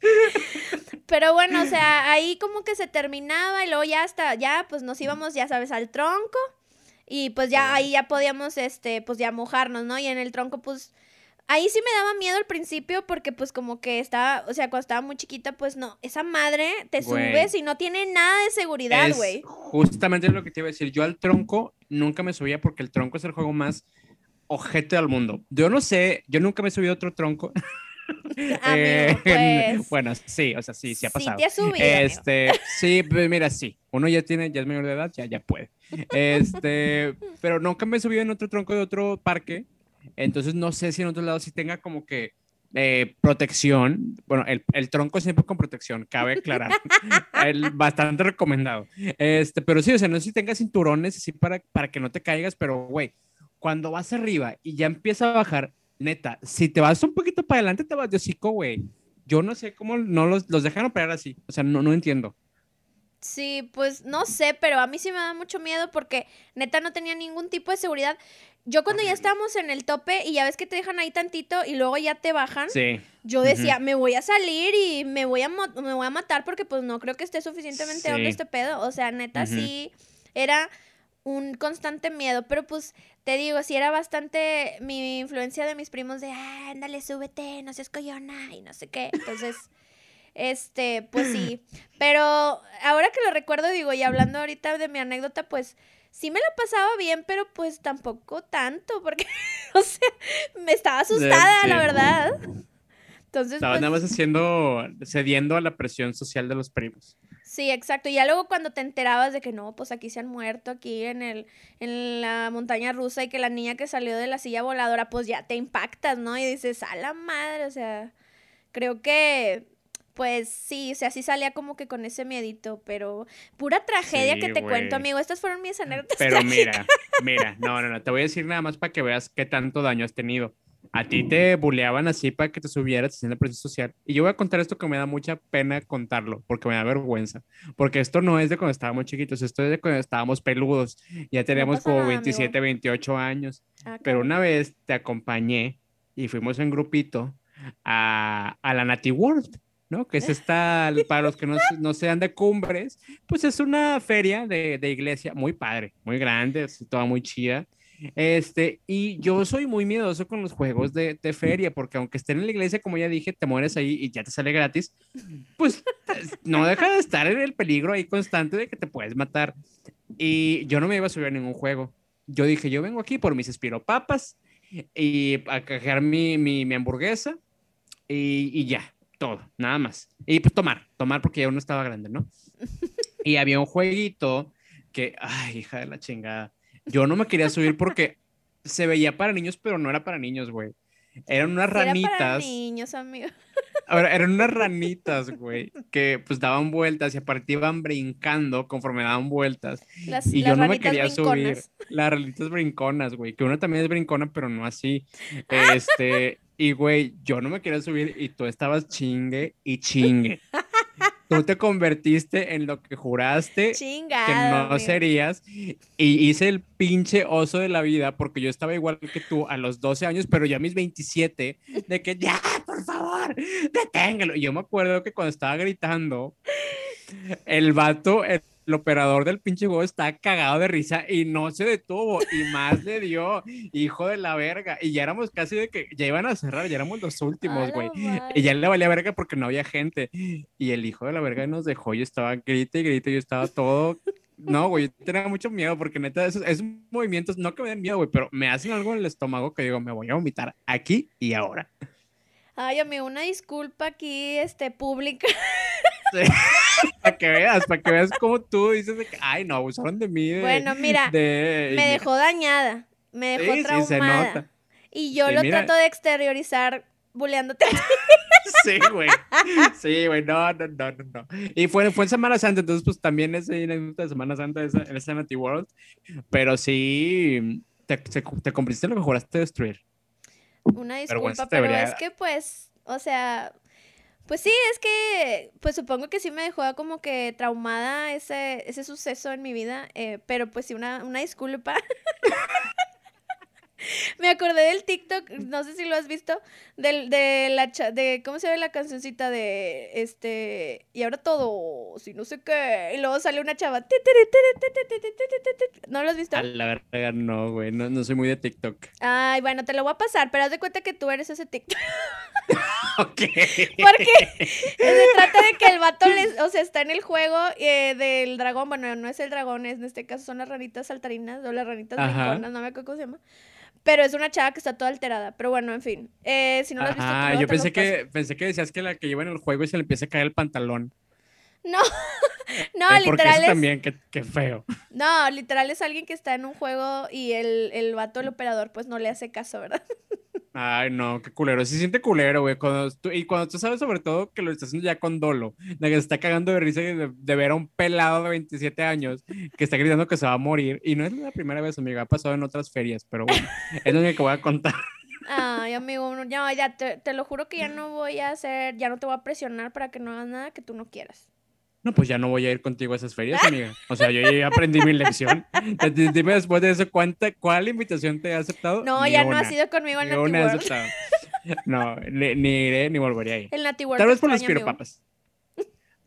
Pero bueno, o sea, ahí como que se terminaba y luego ya hasta, ya pues nos íbamos, ya sabes, al tronco y pues ya ahí ya podíamos, este, pues ya mojarnos, ¿no? Y en el tronco pues Ahí sí me daba miedo al principio porque pues como que estaba, o sea, cuando estaba muy chiquita, pues no, esa madre te subes y no tiene nada de seguridad, güey. Justamente lo que te iba a decir, yo al tronco nunca me subía porque el tronco es el juego más ojete del mundo. Yo no sé, yo nunca me he subido a otro tronco. Eh, pues, bueno, sí, o sea, sí, sí ha pasado. Sí, te subido, este, sí, pues, mira, sí. Uno ya tiene, ya es mayor de edad, ya, ya puede. Este, pero nunca me he subido en otro tronco de otro parque. Entonces no sé si en otro lado sí tenga como que eh, protección. Bueno, el, el, tronco siempre con protección, cabe aclarar. el, bastante recomendado. Este, pero sí, o sea, no sé si tenga cinturones así para, para que no te caigas, pero güey, cuando vas arriba y ya empieza a bajar, neta, si te vas un poquito para adelante, te vas de hocico, güey. Yo no sé cómo no los, los dejan operar así. O sea, no, no entiendo. Sí, pues no sé, pero a mí sí me da mucho miedo porque neta no tenía ningún tipo de seguridad. Yo cuando ya estábamos en el tope y ya ves que te dejan ahí tantito y luego ya te bajan, sí. yo decía, me voy a salir y me voy a, me voy a matar porque pues no creo que esté suficientemente sí. este pedo. O sea, neta sí era un constante miedo, pero pues te digo, sí era bastante mi influencia de mis primos de, ah, ándale, súbete, no seas coyona y no sé qué. Entonces, este, pues sí. Pero ahora que lo recuerdo, digo, y hablando ahorita de mi anécdota, pues sí me la pasaba bien, pero pues tampoco tanto, porque, o sea, me estaba asustada, sí. la verdad. Entonces, Estaba pues, nada más haciendo, cediendo a la presión social de los primos. Sí, exacto. Y ya luego cuando te enterabas de que no, pues aquí se han muerto, aquí en el, en la montaña rusa, y que la niña que salió de la silla voladora, pues ya te impactas, ¿no? Y dices, a la madre, o sea, creo que pues sí, o sea, sí salía como que con ese miedito, pero pura tragedia Sí, que te cuento, amigo. Estas fueron mis anécdotas. Pero trágicas. mira, mira, no, no, no, te voy a decir nada más para que veas qué tanto daño has tenido. A ti te buleaban así para que te subieras en la presión social. Y yo voy a contar esto que me da mucha pena contarlo, porque me da vergüenza. Porque esto no es de cuando estábamos chiquitos, esto es de cuando estábamos peludos. Ya teníamos pasa como nada, amigo. 27, 28 años. Ah, Pero una vez te acompañé y fuimos en grupito a, a la Nati World, ¿no? Que es esta, para los que no, no sean de cumbres, pues es una feria de, de iglesia muy padre, muy grande, así, toda muy chida. Este, y yo soy muy miedoso con los juegos de, de feria, porque aunque estén en la iglesia, como ya dije, te mueres ahí y ya te sale gratis, pues no deja de estar en el peligro ahí constante de que te puedes matar. Y yo no me iba a subir a ningún juego. Yo dije, yo vengo aquí por mis espiropapas y a cajar mi, mi, mi hamburguesa y, y ya, todo, nada más. Y pues tomar, tomar porque ya uno estaba grande, ¿no? Y había un jueguito que, ay, hija de la chingada. Yo no me quería subir porque se veía para niños, pero no era para niños, güey. Eran unas era para ranitas. niños, amigo. Ahora, eran unas ranitas, güey, que pues daban vueltas y aparte iban brincando conforme daban vueltas. Las, Y las yo no me ranitas quería subir. Las ranitas brinconas, güey, que uno también es brincona, pero no así. Este, y güey, yo no me quería subir y tú estabas chingue y chingue. Tú te convertiste en lo que juraste que Chingada. no serías y hice el pinche oso de la vida porque yo estaba igual que tú a los 12 años, pero ya a mis 27 de que ya, por favor, deténgalo. Y yo me acuerdo que cuando estaba gritando, el vato, el, el operador del pinche juego estaba cagado de risa y no se detuvo y más le dio, hijo de la verga. Y ya éramos casi de que ya iban a cerrar, ya éramos los últimos, güey. madre. Y ya le valía verga porque no había gente. Y el hijo de la verga nos dejó. Yo estaba grite y grite. Yo estaba todo. No, güey. yo Tenía mucho miedo porque neta, esos, esos movimientos no que me den miedo, güey, pero me hacen algo en el estómago que digo, me voy a vomitar aquí y ahora. Ay, amigo, una disculpa aquí, este, pública. para que veas, para que veas cómo tú dices de que, ay, no, abusaron de mí. de- Bueno, mira, de- Me dejó dañada. Me dejó Sí, sí, se traumada. nota. Y yo lo mira- trato de exteriorizar buleándote. Sí, güey. Sí, güey. No, no, no, no, no. Y fue, fue en Semana Santa, entonces, pues también es anécdota de Semana Santa esa, en esa Nati World. Pero sí, te, te, te cumpliste lo que juraste destruir. Una disculpa, pero debería- es que pues, o sea, pues sí, es que, pues supongo que sí me dejó como que traumada ese, ese suceso en mi vida, eh, pero pues sí, una, una disculpa. Me acordé del TikTok, no sé si lo has visto, del, de la de cómo se ve la cancioncita de este y ahora todo, si no sé qué, y luego sale una chava. ¿No lo has visto? A la verga no, güey, no, no soy muy de TikTok. Ay, bueno, te lo voy a pasar, pero haz de cuenta que tú eres ese TikTok. ok. Porque se trata de que el vato les, o sea, está en el juego eh, del dragón, bueno, no es el dragón, es, en este caso son las ranitas saltarinas o las ranitas brinconas, no me acuerdo cómo se llama. Pero es una chava que está toda alterada. Pero bueno, en fin. Eh, si no lo has visto, Ah, yo pensé que, pensé que decías que la que lleva en el juego y se le empieza a caer el pantalón. No, no, Eh, literal eso es. también, qué, qué feo. No, literal es alguien que está en un juego y el, el vato, el operador, pues no le hace caso, ¿verdad? Ay, no, qué culero. Sí siente culero, güey. Cuando tú- y cuando tú sabes sobre todo que lo estás haciendo ya con dolo, de que se está cagando de risa de, ver a un pelado de 27 años que está gritando que se va a morir. Y no es la primera vez, amiga, ha pasado en otras ferias, pero es lo que voy a contar. Ay, amigo, no, ya, ya te, te lo juro que ya no voy a hacer, ya no te voy a presionar para que no hagas nada que tú no quieras. No, pues ya no voy a ir contigo a esas ferias, amiga. O sea, yo ya aprendí mi lección. Dime después de eso, ¿cuánta, ¿cuál invitación te ha aceptado? No, Ni ya no una. has ido conmigo al Nati World. aceptado. No, ni, ni iré ni volvería a ir. El Nati World Tal vez por amigo. piropapas.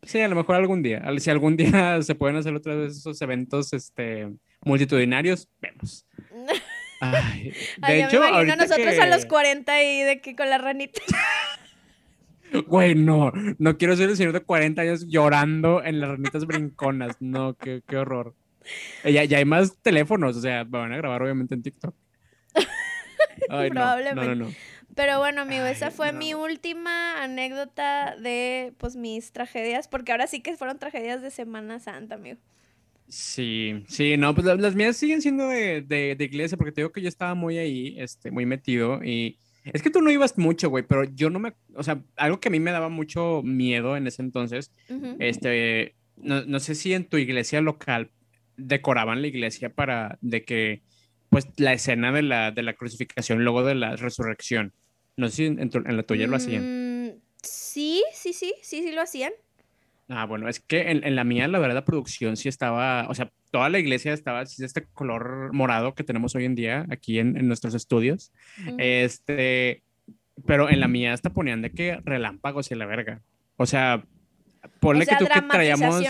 Sí, a lo mejor algún día. Si algún día se pueden hacer otra vez esos eventos este, multitudinarios, vemos. Ay, de Ay, hecho, me imagino nosotros a los que- 40 y de que con la ranita. Güey, no, no quiero ser el señor de 40 años llorando en las ranitas brinconas. No, qué, qué horror. Eh, Ya, ya hay más teléfonos, o sea, me van a grabar obviamente en TikTok. Ay, no, no, no, Probablemente. no. Pero bueno, amigo, esa fue mi última anécdota de pues mis tragedias, porque ahora sí que fueron tragedias de Semana Santa, amigo. Sí, sí, no, pues la- las, mías siguen siendo de, de, de iglesia, porque te digo que yo estaba muy ahí, este, muy metido, y es que tú no ibas mucho, güey, pero yo no me, o sea, algo que a mí me daba mucho miedo en ese entonces, este, no, no sé si en tu iglesia local decoraban la iglesia para, de que, pues, la escena de la, de la crucifixión, luego de la resurrección, no sé si en, tu- en la tuya lo hacían. Mm, sí, sí, sí, sí, sí lo hacían. Ah, bueno, es que en, en la mía, la verdad, la producción sí estaba, o sea, toda la iglesia estaba de este color morado que tenemos hoy en día aquí en, en nuestros estudios. Ujú. Este, pero en la mía hasta ponían de que relámpagos y la verga. O sea, ponle o sea, que tú que traíamos,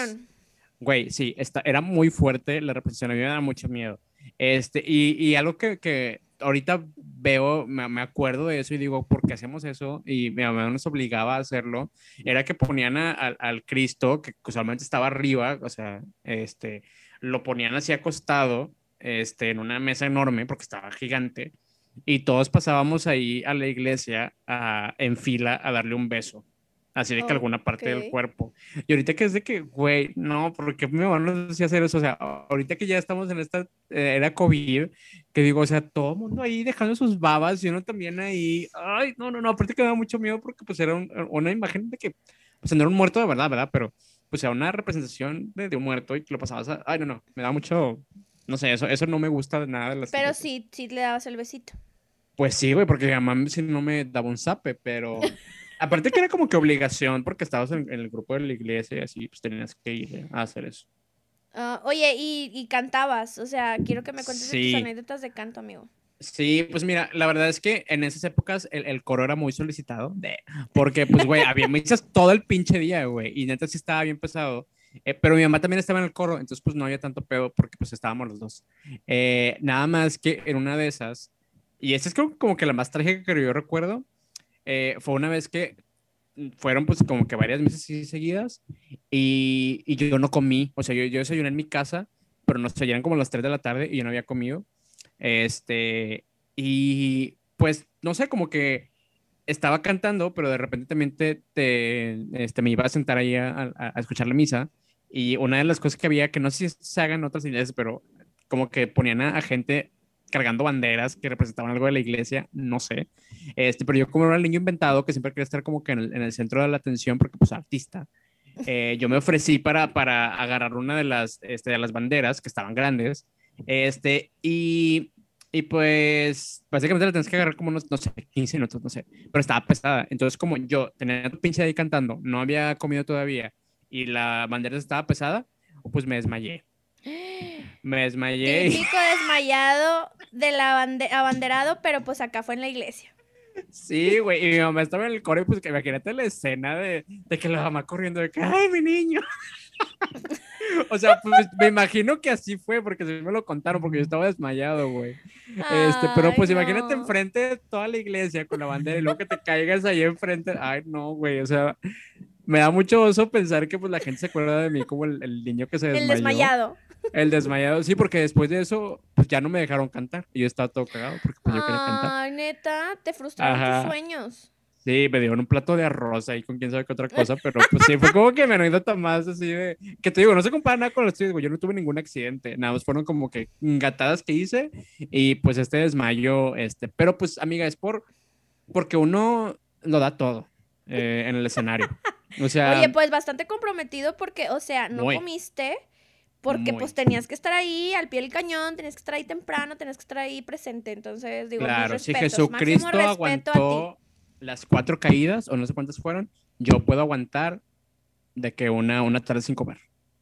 güey, sí, esta, era muy fuerte la representación, a mí me da mucho miedo. Este, y, y algo que, que ahorita veo, me, me acuerdo de eso y digo, ¿por qué hacemos eso? Y mi mamá nos obligaba a hacerlo, era que ponían a- al- Cristo, que usualmente estaba arriba, o sea, este, lo ponían así acostado, este, en una mesa enorme, porque estaba gigante, y todos pasábamos ahí a la iglesia a- en fila a darle un beso, así de que alguna parte del cuerpo. Y ahorita que es de que, güey, no, porque mi mamá nos decía hacer eso, o sea, ahorita que ya estamos en esta eh, era COVID, que digo, o sea, todo el mundo ahí dejando sus babas y uno también ahí, ay, no, no, no, aparte que me da mucho miedo porque pues era un- una imagen de que, pues no era un muerto de verdad, ¿verdad? Pero pues era una representación de, de un muerto y que lo pasabas a, ay, no, no, me da mucho, no sé, eso, eso no me gusta de nada de las Pero sí, sí le dabas el besito. Pues sí, güey, porque mi mamá si no me daba un zape, pero aparte que era como que obligación porque estabas en, en el grupo de la iglesia y así, pues tenías que ir a hacer eso. Ah, oye, y, y cantabas, o sea, quiero que me cuentes Sí. tus anécdotas de canto, amigo. Sí, pues mira, la verdad es que en esas épocas el, el coro era muy solicitado, de, porque pues, güey, había misas todo el pinche día, güey, y neta sí estaba bien pesado, eh, pero mi mamá también estaba en el coro, entonces pues no había tanto pedo porque pues estábamos los dos. Eh, nada más que en una de esas, y esta es como, como que la más trágica que yo recuerdo, eh, fue una vez que fueron pues como que varias así seguidas y, y yo no comí, o sea, yo, yo desayuné en mi casa, pero nos eran como las 3 de la tarde y yo no había comido. Este, y pues, no sé, como que estaba cantando, pero de repente también te, te, este, me iba a sentar ahí a, a- a escuchar la misa. Y una de las cosas que había, que no sé si se hagan otras iglesias, pero como que ponían a, a gente cargando banderas que representaban algo de la iglesia, no sé. Este, pero yo como era el niño inventado, que siempre quería estar como que en el, en el centro de la atención, porque pues artista, eh, yo me ofrecí para, para agarrar una de las, este, de las banderas que estaban grandes, este, y, y pues básicamente la tienes que agarrar como unos, no sé, 15 minutos, no sé, pero estaba pesada. Entonces como yo tenía tu pinche ahí cantando, no había comido todavía y la bandera estaba pesada, pues me desmayé. Me desmayé. Típico desmayado del abanderado, pero pues acá fue en la iglesia. Sí, güey, y mi mamá estaba en el coro y pues que imagínate la escena de, de que la mamá corriendo de que, ay, mi niño. o sea, pues me imagino que así fue, porque se me lo contaron, porque yo estaba desmayado, güey. Este, pero pues imagínate enfrente de toda la iglesia con la bandera y luego que te caigas ahí enfrente. Ay, no, güey, o sea, me da mucho oso pensar que pues la gente se acuerda de mí como el, niño que se desmayó. El desmayado. El desmayado, sí, porque después de eso, pues ya no me dejaron cantar. Y yo estaba todo cagado porque pues yo quería cantar. Ay, neta, te frustraron tus sueños. Sí, me dieron un plato de arroz ahí con quién sabe qué otra cosa, pero pues sí, fue como que me anécdota más así de, que te digo, no se compara nada con los tuyos, yo no tuve ningún accidente, nada más fueron como que gatadas que hice y pues este desmayo, este, pero pues amiga, es por, porque uno lo da todo eh, en el escenario. O sea... Oye, pues bastante comprometido porque, o sea, no comiste porque pues tenías que estar ahí al pie del cañón, tenías que estar ahí temprano, tenías que estar ahí presente, entonces digo, claro, si Jesucristo aguantó las cuatro caídas, o no sé cuántas fueron, yo puedo aguantar de que una, una tarde sin comer.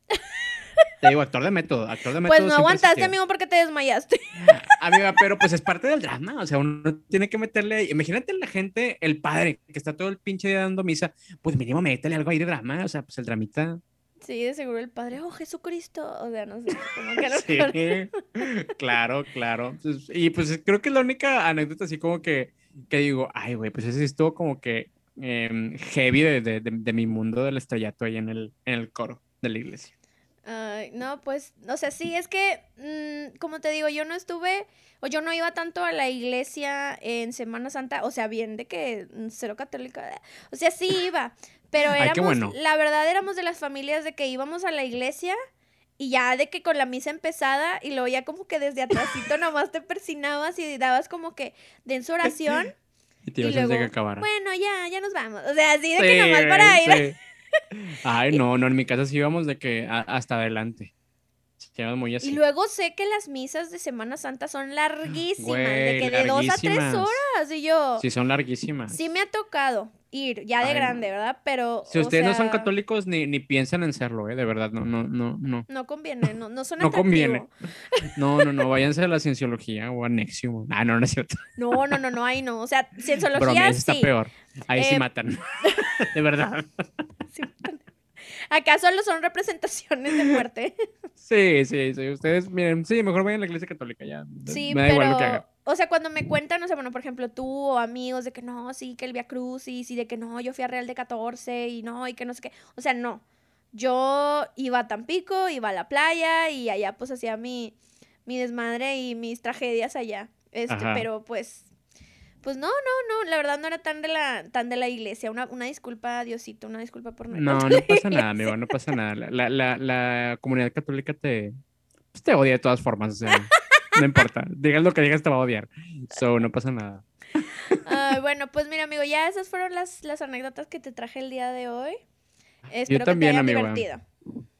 Te digo, actor de método, actor de método. Pues no aguantaste, amigo, porque te desmayaste. Amiga, pero pues es parte del drama, o sea, uno tiene que meterle, imagínate la gente, el padre, que está todo el pinche día dando misa, pues mínimo métele algo ahí de drama, o sea, pues el dramita. Sí, de seguro el padre, oh, Jesucristo, o sea, no sé, como que Sí, claro, claro. y pues creo que es la única anécdota así como que que digo, ay, güey, pues ese estuvo como que em, heavy de, de, de, mi mundo del estrellato ahí en el, en el coro de la iglesia. Ay, no, pues, o sea, sí, es que, mm, como te digo, yo no estuve, o yo no iba tanto a la iglesia en Semana Santa, o sea, bien de que mm, cero católica, o sea, sí iba, pero éramos, la verdad éramos de las familias de que íbamos a la iglesia y ya de que con la misa empezada y luego ya como que desde atrásito nomás te persinabas y dabas como que den su oración. y te ibas a que acabara. Bueno, ya, ya nos vamos. O sea, así de que nomás para ir. Ay, no, no, en mi casa sí íbamos de que hasta adelante. Muy así. Y luego sé que las misas de Semana Santa son larguísimas, de que de dos a tres horas. Y yo. Sí, son larguísimas. Sí, me ha tocado ir, ya de grande, ¿verdad? Pero. Si ustedes no son católicos, ni, ni piensan en serlo, ¿eh? De verdad, no, no, no, no. No conviene, no, no son No conviene. No, no, no, váyanse a la cienciología o a Nexium. Ah, no, no es cierto. No, no, no, no, ahí no. O sea, cienciología sí. está peor. Ahí sí eh, matan. de verdad. Sí matan. Acá solo son representaciones de muerte. Sí, sí, sí. Ustedes, miren, sí, mejor vayan a la iglesia católica ya. Sí, me da igual lo que haga. O sea, cuando me cuentan, no sé, bueno, por ejemplo, tú o amigos de que no, sí, que el Via Crucis y de que no, yo fui a Real de 14 y no, y que no sé qué. O sea, no. Yo iba a Tampico, iba a la playa y allá pues hacía mi, mi desmadre y mis tragedias allá. Este, pero pues pues no, no, no, la verdad no era tan de la, tan de la iglesia. Una, una disculpa, Diosito, una disculpa por no No, no pasa nada, amigo, no pasa nada. La, la, la, comunidad católica te, pues te odia de todas formas, o sea, no importa. Digas lo que digas, te va a odiar. So, no pasa nada. bueno, pues mira, amigo, ya esas fueron las, las anécdotas que te traje el día de hoy. Espero Yo también, que te amigo. Divertido.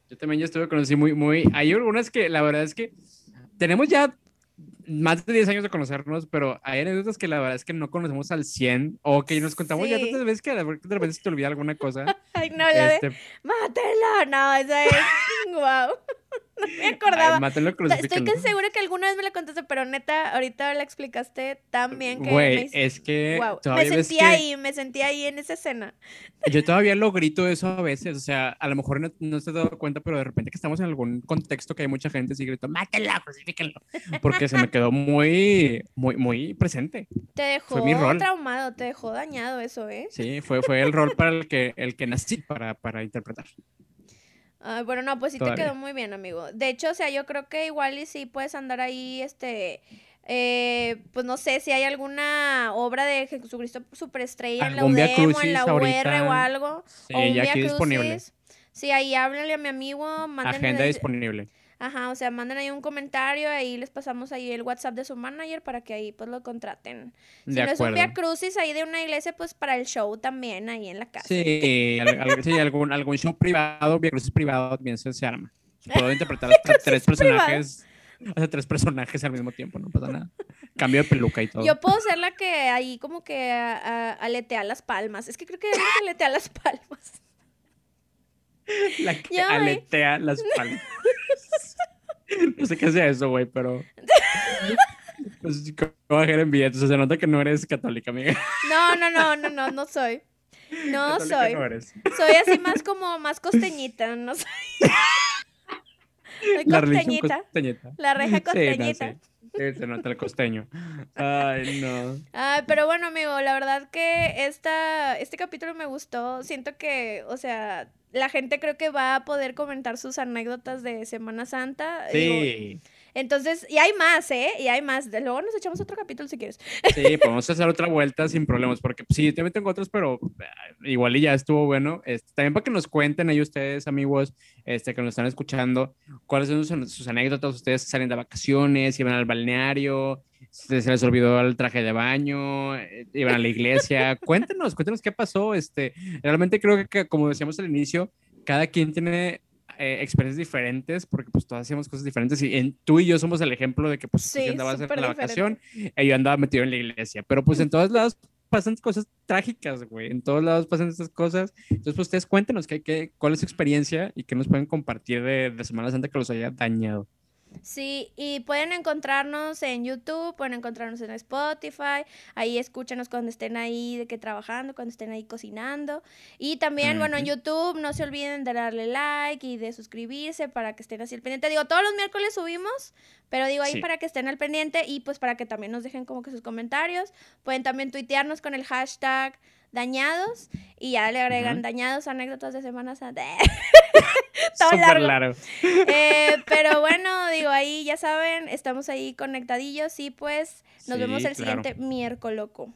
Yo también ya estuve conocido muy, muy... Hay algunas que la verdad es que tenemos ya más de 10 años de conocernos, pero hay anécdotas que la verdad es que no conocemos al 100 o que nos contamos ya tantas veces que de repente se te olvida alguna cosa. Ay, no, la este... de mátelo, no, esa es wow. No me acordaba. Estoy que segura que alguna vez me la contaste, pero neta, ahorita la explicaste tan bien que. Güey, es que. Me sentí ahí, me sentí ahí en esa escena. Yo todavía lo grito eso a veces, o sea, a lo mejor no, no se ha dado cuenta, pero de repente que estamos en algún contexto que hay mucha gente y grito, mátela, crucifíquenlo. Porque se me quedó muy, muy, muy presente. Te dejó fue traumado, te dejó dañado eso, ¿eh? Sí, fue, fue el rol para el que, el que nací para, para interpretar bueno, no, pues sí te quedó muy bien, amigo. De hecho, o sea, yo creo que igual y sí puedes andar ahí, este, eh, pues no sé si hay alguna obra de Jesucristo Superestrella en la UDEM o en la UR o algo. Sí, o ya aquí disponible. Sí, ahí háblale a mi amigo. Agenda disponible. Ajá, o sea, manden ahí un comentario, ahí les pasamos ahí el WhatsApp de su manager para que ahí pues lo contraten. Si no es un Via Crucis ahí de una iglesia, pues para el show también ahí en la casa. Sí, algún, algún show privado, Via Crucis privado también se, arma. Puedo interpretar hasta tres personajes. Hasta tres personajes al mismo tiempo, no pasa nada. Cambio de peluca y todo. Yo puedo ser la que ahí como que aletea las palmas. Es que creo que es la que aletea las palmas. La que aletea las palmas. No sé qué sea eso, güey, pero. Pues, ¿cómo bajar en billetes? se nota que no eres católica, amiga. No, no, no, no, no, no soy. No soy. soy así más como más costeñita, no soy. La costeñita. costeñita. La reja costeñita. Sí, se nota el costeño. Ay, no. Ay, pero bueno, amigo, la verdad que esta, este capítulo me gustó. Siento que, o sea, la gente creo que va a poder comentar sus anécdotas de Semana Santa. Sí. entonces, y hay más, ¿eh? Y hay más. De luego nos echamos otro capítulo si quieres. Sí, podemos hacer otra vuelta sin problemas, porque sí, también tengo otros, pero eh, igual y ya estuvo bueno. Este, también para que nos cuenten ahí ustedes, amigos, este, que nos están escuchando, cuáles son sus, anécdotas. Ustedes salen de vacaciones, iban al balneario, se, les olvidó el traje de baño, eh, iban a la iglesia. cuéntenos, cuéntenos qué pasó. Este, realmente creo que, como decíamos al inicio, cada quien tiene eh, experiencias diferentes, porque pues todos hacíamos cosas diferentes y en, tú y yo somos el ejemplo de que pues sí, tú andabas en la vacación y yo andaba metido en la iglesia, pero pues en todos lados pasan cosas trágicas, güey, en todos lados pasan estas cosas, entonces pues ustedes cuéntenos qué, qué, cuál es su experiencia y qué nos pueden compartir de, de Semana Santa que los haya dañado. Sí, y pueden encontrarnos en YouTube, pueden encontrarnos en Spotify, ahí escúchanos cuando estén ahí de que trabajando, cuando estén ahí cocinando. Y también, bueno, en YouTube no se olviden de darle like y de suscribirse para que estén así al pendiente. Digo, todos los miércoles subimos, pero digo ahí para que estén al pendiente y pues para que también nos dejen como que sus comentarios. Pueden también tuitearnos con el hashtag dañados y ya le agregan dañados anécdotas de Semana Santa. Todo largo. Eh, pero bueno, digo, ahí ya saben, estamos ahí conectadillos y pues nos vemos el siguiente miércoles, loco.